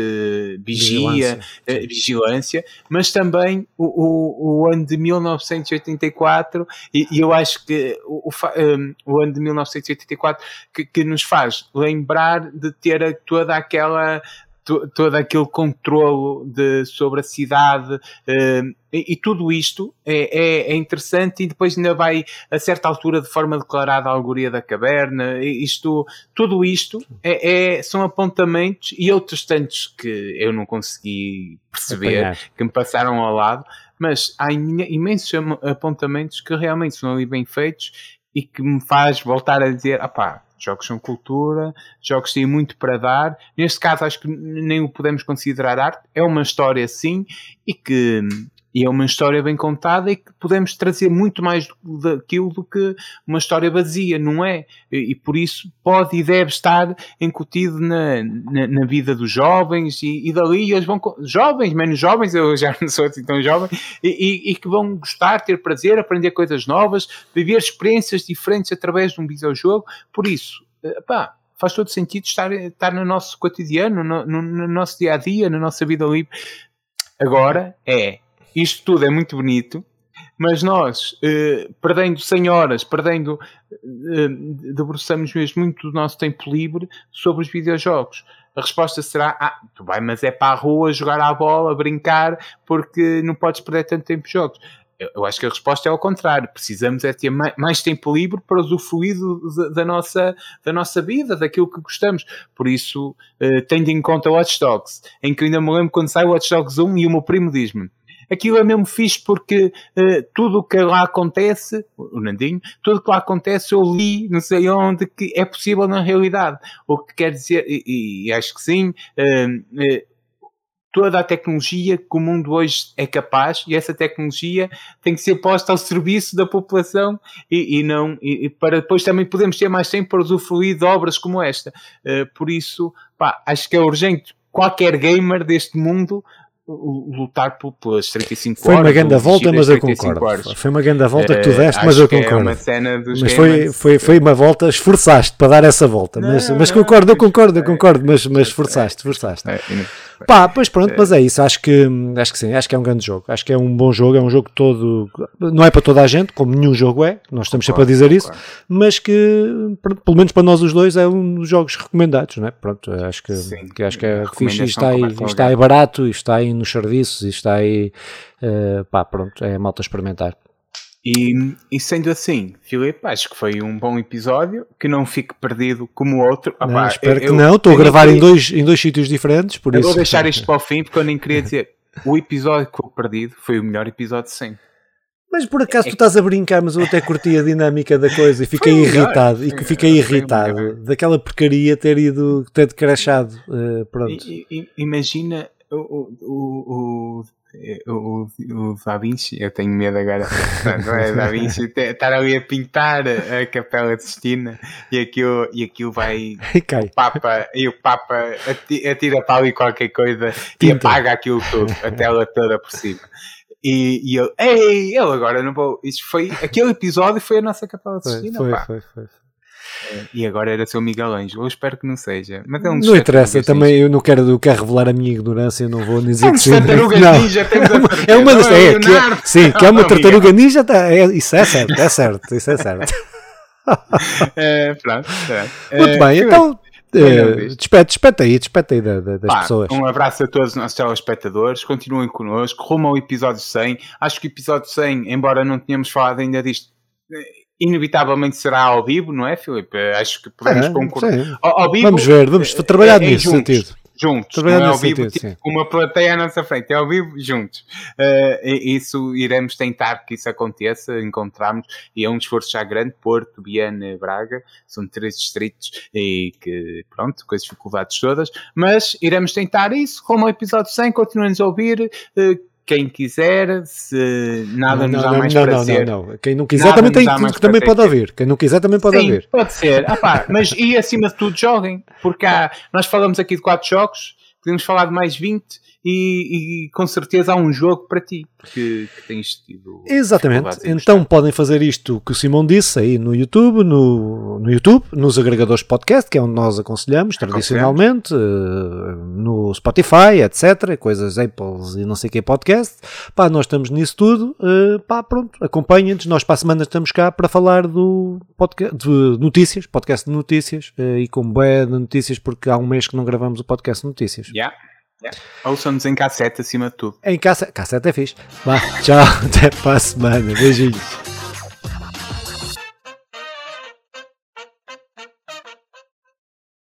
vigia, vigilância, uh, vigilância mas também o, o, o, ano de 1984, e, e eu acho que o, um, o ano de 1984 que, que nos faz lembrar de ter toda aquela todo aquele controlo de, sobre a cidade uh, e, e, tudo isto é, é, é, interessante e depois ainda vai a certa altura de forma declarada a alegoria da caverna isto, tudo isto é, é, são apontamentos e outros tantos que eu não consegui perceber Apanhar. que me passaram ao lado mas há imensos apontamentos que realmente são ali bem feitos e que me faz voltar a dizer, ah pá, Jogos são cultura, jogos têm muito para dar. Neste caso, acho que nem o podemos considerar arte. É uma história, sim, e que e é uma história bem contada e que podemos trazer muito mais daquilo do que uma história vazia, não é? E, e por isso pode e deve estar incutido na, na, na vida dos jovens e, e, dali eles vão, jovens, menos jovens, eu já [laughs] não sou assim tão jovem, e, e, que vão gostar, ter prazer, aprender coisas novas, viver experiências diferentes através de um videojogo. Por isso, eh, pá, faz todo sentido estar, estar no nosso cotidiano, no, no, no nosso dia a dia, na nossa vida livre. Agora é isto tudo é muito bonito, mas nós, eh, perdendo 100 horas, perdendo, eh, debruçamos mesmo muito do nosso tempo livre sobre os videojogos. a resposta será: ah, tu vai, mas é para a rua jogar à bola, brincar, porque não podes perder tanto tempo em jogos. Eu acho que a resposta é ao contrário. Precisamos é ter mais tempo livre para usufruir da nossa, da nossa vida, daquilo que gostamos. Por isso, uh, tendo em conta Watch Dogs, em que ainda me lembro quando sai Watch Dogs 1 e o meu primo diz-me aquilo é mesmo fixe porque uh, tudo o que lá acontece, o Nandinho, tudo o que lá acontece eu li, não sei onde, que é possível na realidade. O que quer dizer, e, e acho que sim, uh, uh, toda a tecnologia que o mundo hoje é capaz e essa tecnologia tem que ser posta ao serviço da população e, e não e, para depois também podemos ter mais tempo para usufruir de obras como esta. Uh, por isso, pá, acho que é urgente qualquer gamer deste mundo lutar pelas 35 foi horas. Foi uma grande volta, mas eu concordo. Horas. Foi uma grande volta que tu deste, uh, mas eu concordo. É mas foi, foi, foi uma volta, esforçaste para dar essa volta. Não, mas, mas concordo, eu concordo, eu concordo, mas, mas esforçaste, esforçaste. É, Pá, pois pronto, mas é isso. Acho que, acho que sim, acho que é um grande jogo. Acho que é um bom jogo, é um jogo todo. Não é para toda a gente, como nenhum jogo é, nós estamos sempre a dizer isso, mas que, pelo menos para nós os dois, é um dos jogos recomendados, não é? Pronto, acho que, sim, que acho que é fixe. Está aí, está aí barato, está aí nos serviços, está aí. Uh, pá, pronto, é malta experimentar. E, e, sendo assim, Filipe, acho que foi um bom episódio, que não fique perdido como o outro. Não, espero eu, que não, estou a gravar queria... em, dois, em dois sítios diferentes, por eu isso... vou deixar isto para o fim, porque eu nem queria [laughs] dizer, o episódio que eu perdido foi o melhor episódio sim. Mas por acaso é... tu estás a brincar, mas eu até curti a dinâmica da coisa e fiquei irritado, e fiquei irritado daquela porcaria ter ido, ter decrachado, uh, pronto. I, I, imagina o, o, o, o, o Da Vinci, eu tenho medo agora, não é Da Vinci, estar ali a pintar a Capela de Sistina e aquilo, e aquilo vai. [laughs] Cai. O Papa, e o Papa atira para ali qualquer coisa Tinta. e apaga aquilo tudo, a tela toda por cima. E, e eu, ei, eu agora não vou. Isso foi, aquele episódio foi a nossa Capela de Sistina. Foi, foi, foi, foi. É, e agora era seu Miguel Ângelo. Eu espero que não seja. Mas é um não interessa, também eu não quero, eu quero revelar a minha ignorância, não vou dizer é um que sim. Não. Ninja, é uma das. É, que é, sim, que é uma tartaruga ninja, tá, é, isso é certo, é certo, isso é certo. [laughs] é, pronto, é. Muito bem, então. Uh, despete, despete aí, despete aí da, da, das Pá, pessoas. Um abraço a todos os nossos telespectadores, continuem connosco, rumo ao episódio 100. Acho que o episódio 100, embora não tenhamos falado ainda disto, inevitavelmente será ao vivo, não é, Filipe? Acho que podemos é, concordar. Ao, ao, vivo, vamos ver, vamos trabalhar é, é nisso sentido. Juntos, trabalhar não é ao vivo, sentido, tipo, uma plateia à nossa frente, é ao vivo, juntos. Uh, isso iremos tentar que isso aconteça, encontrarmos, e é um esforço já grande, Porto, Viana, Braga, são três distritos e que, pronto, com as dificuldades todas, mas iremos tentar isso, como o episódio 100, continuem a ouvir, uh, quem quiser, se nada não, nos dá não, mais não, prazer. Não, não, não. Quem não quiser também, tem, também pode ouvir. Quem não quiser também pode Sim, ouvir. pode ser. Ah, pá, mas e acima de tudo joguem, porque há, nós falamos aqui de quatro jogos, podemos falar de mais 20 e, e, com certeza há um jogo para ti que, que tens tido. Exatamente. Então podem fazer isto que o Simão disse aí no YouTube, no, no YouTube, nos agregadores podcast, que é onde nós aconselhamos tradicionalmente, uh, no Spotify, etc. Coisas Apple e não sei o que podcast. Pá, nós estamos nisso tudo. Uh, pá, pronto, acompanhem-nos. Nós para a semana estamos cá para falar do podcast de notícias, podcast de notícias uh, e com bué de notícias, porque há um mês que não gravamos o podcast de notícias. Yeah. Yeah. Ouçam-nos em cassete acima de tudo. Em cassete, cassete é fixe. Vá, tchau, [laughs] até para a semana. Beijinhos.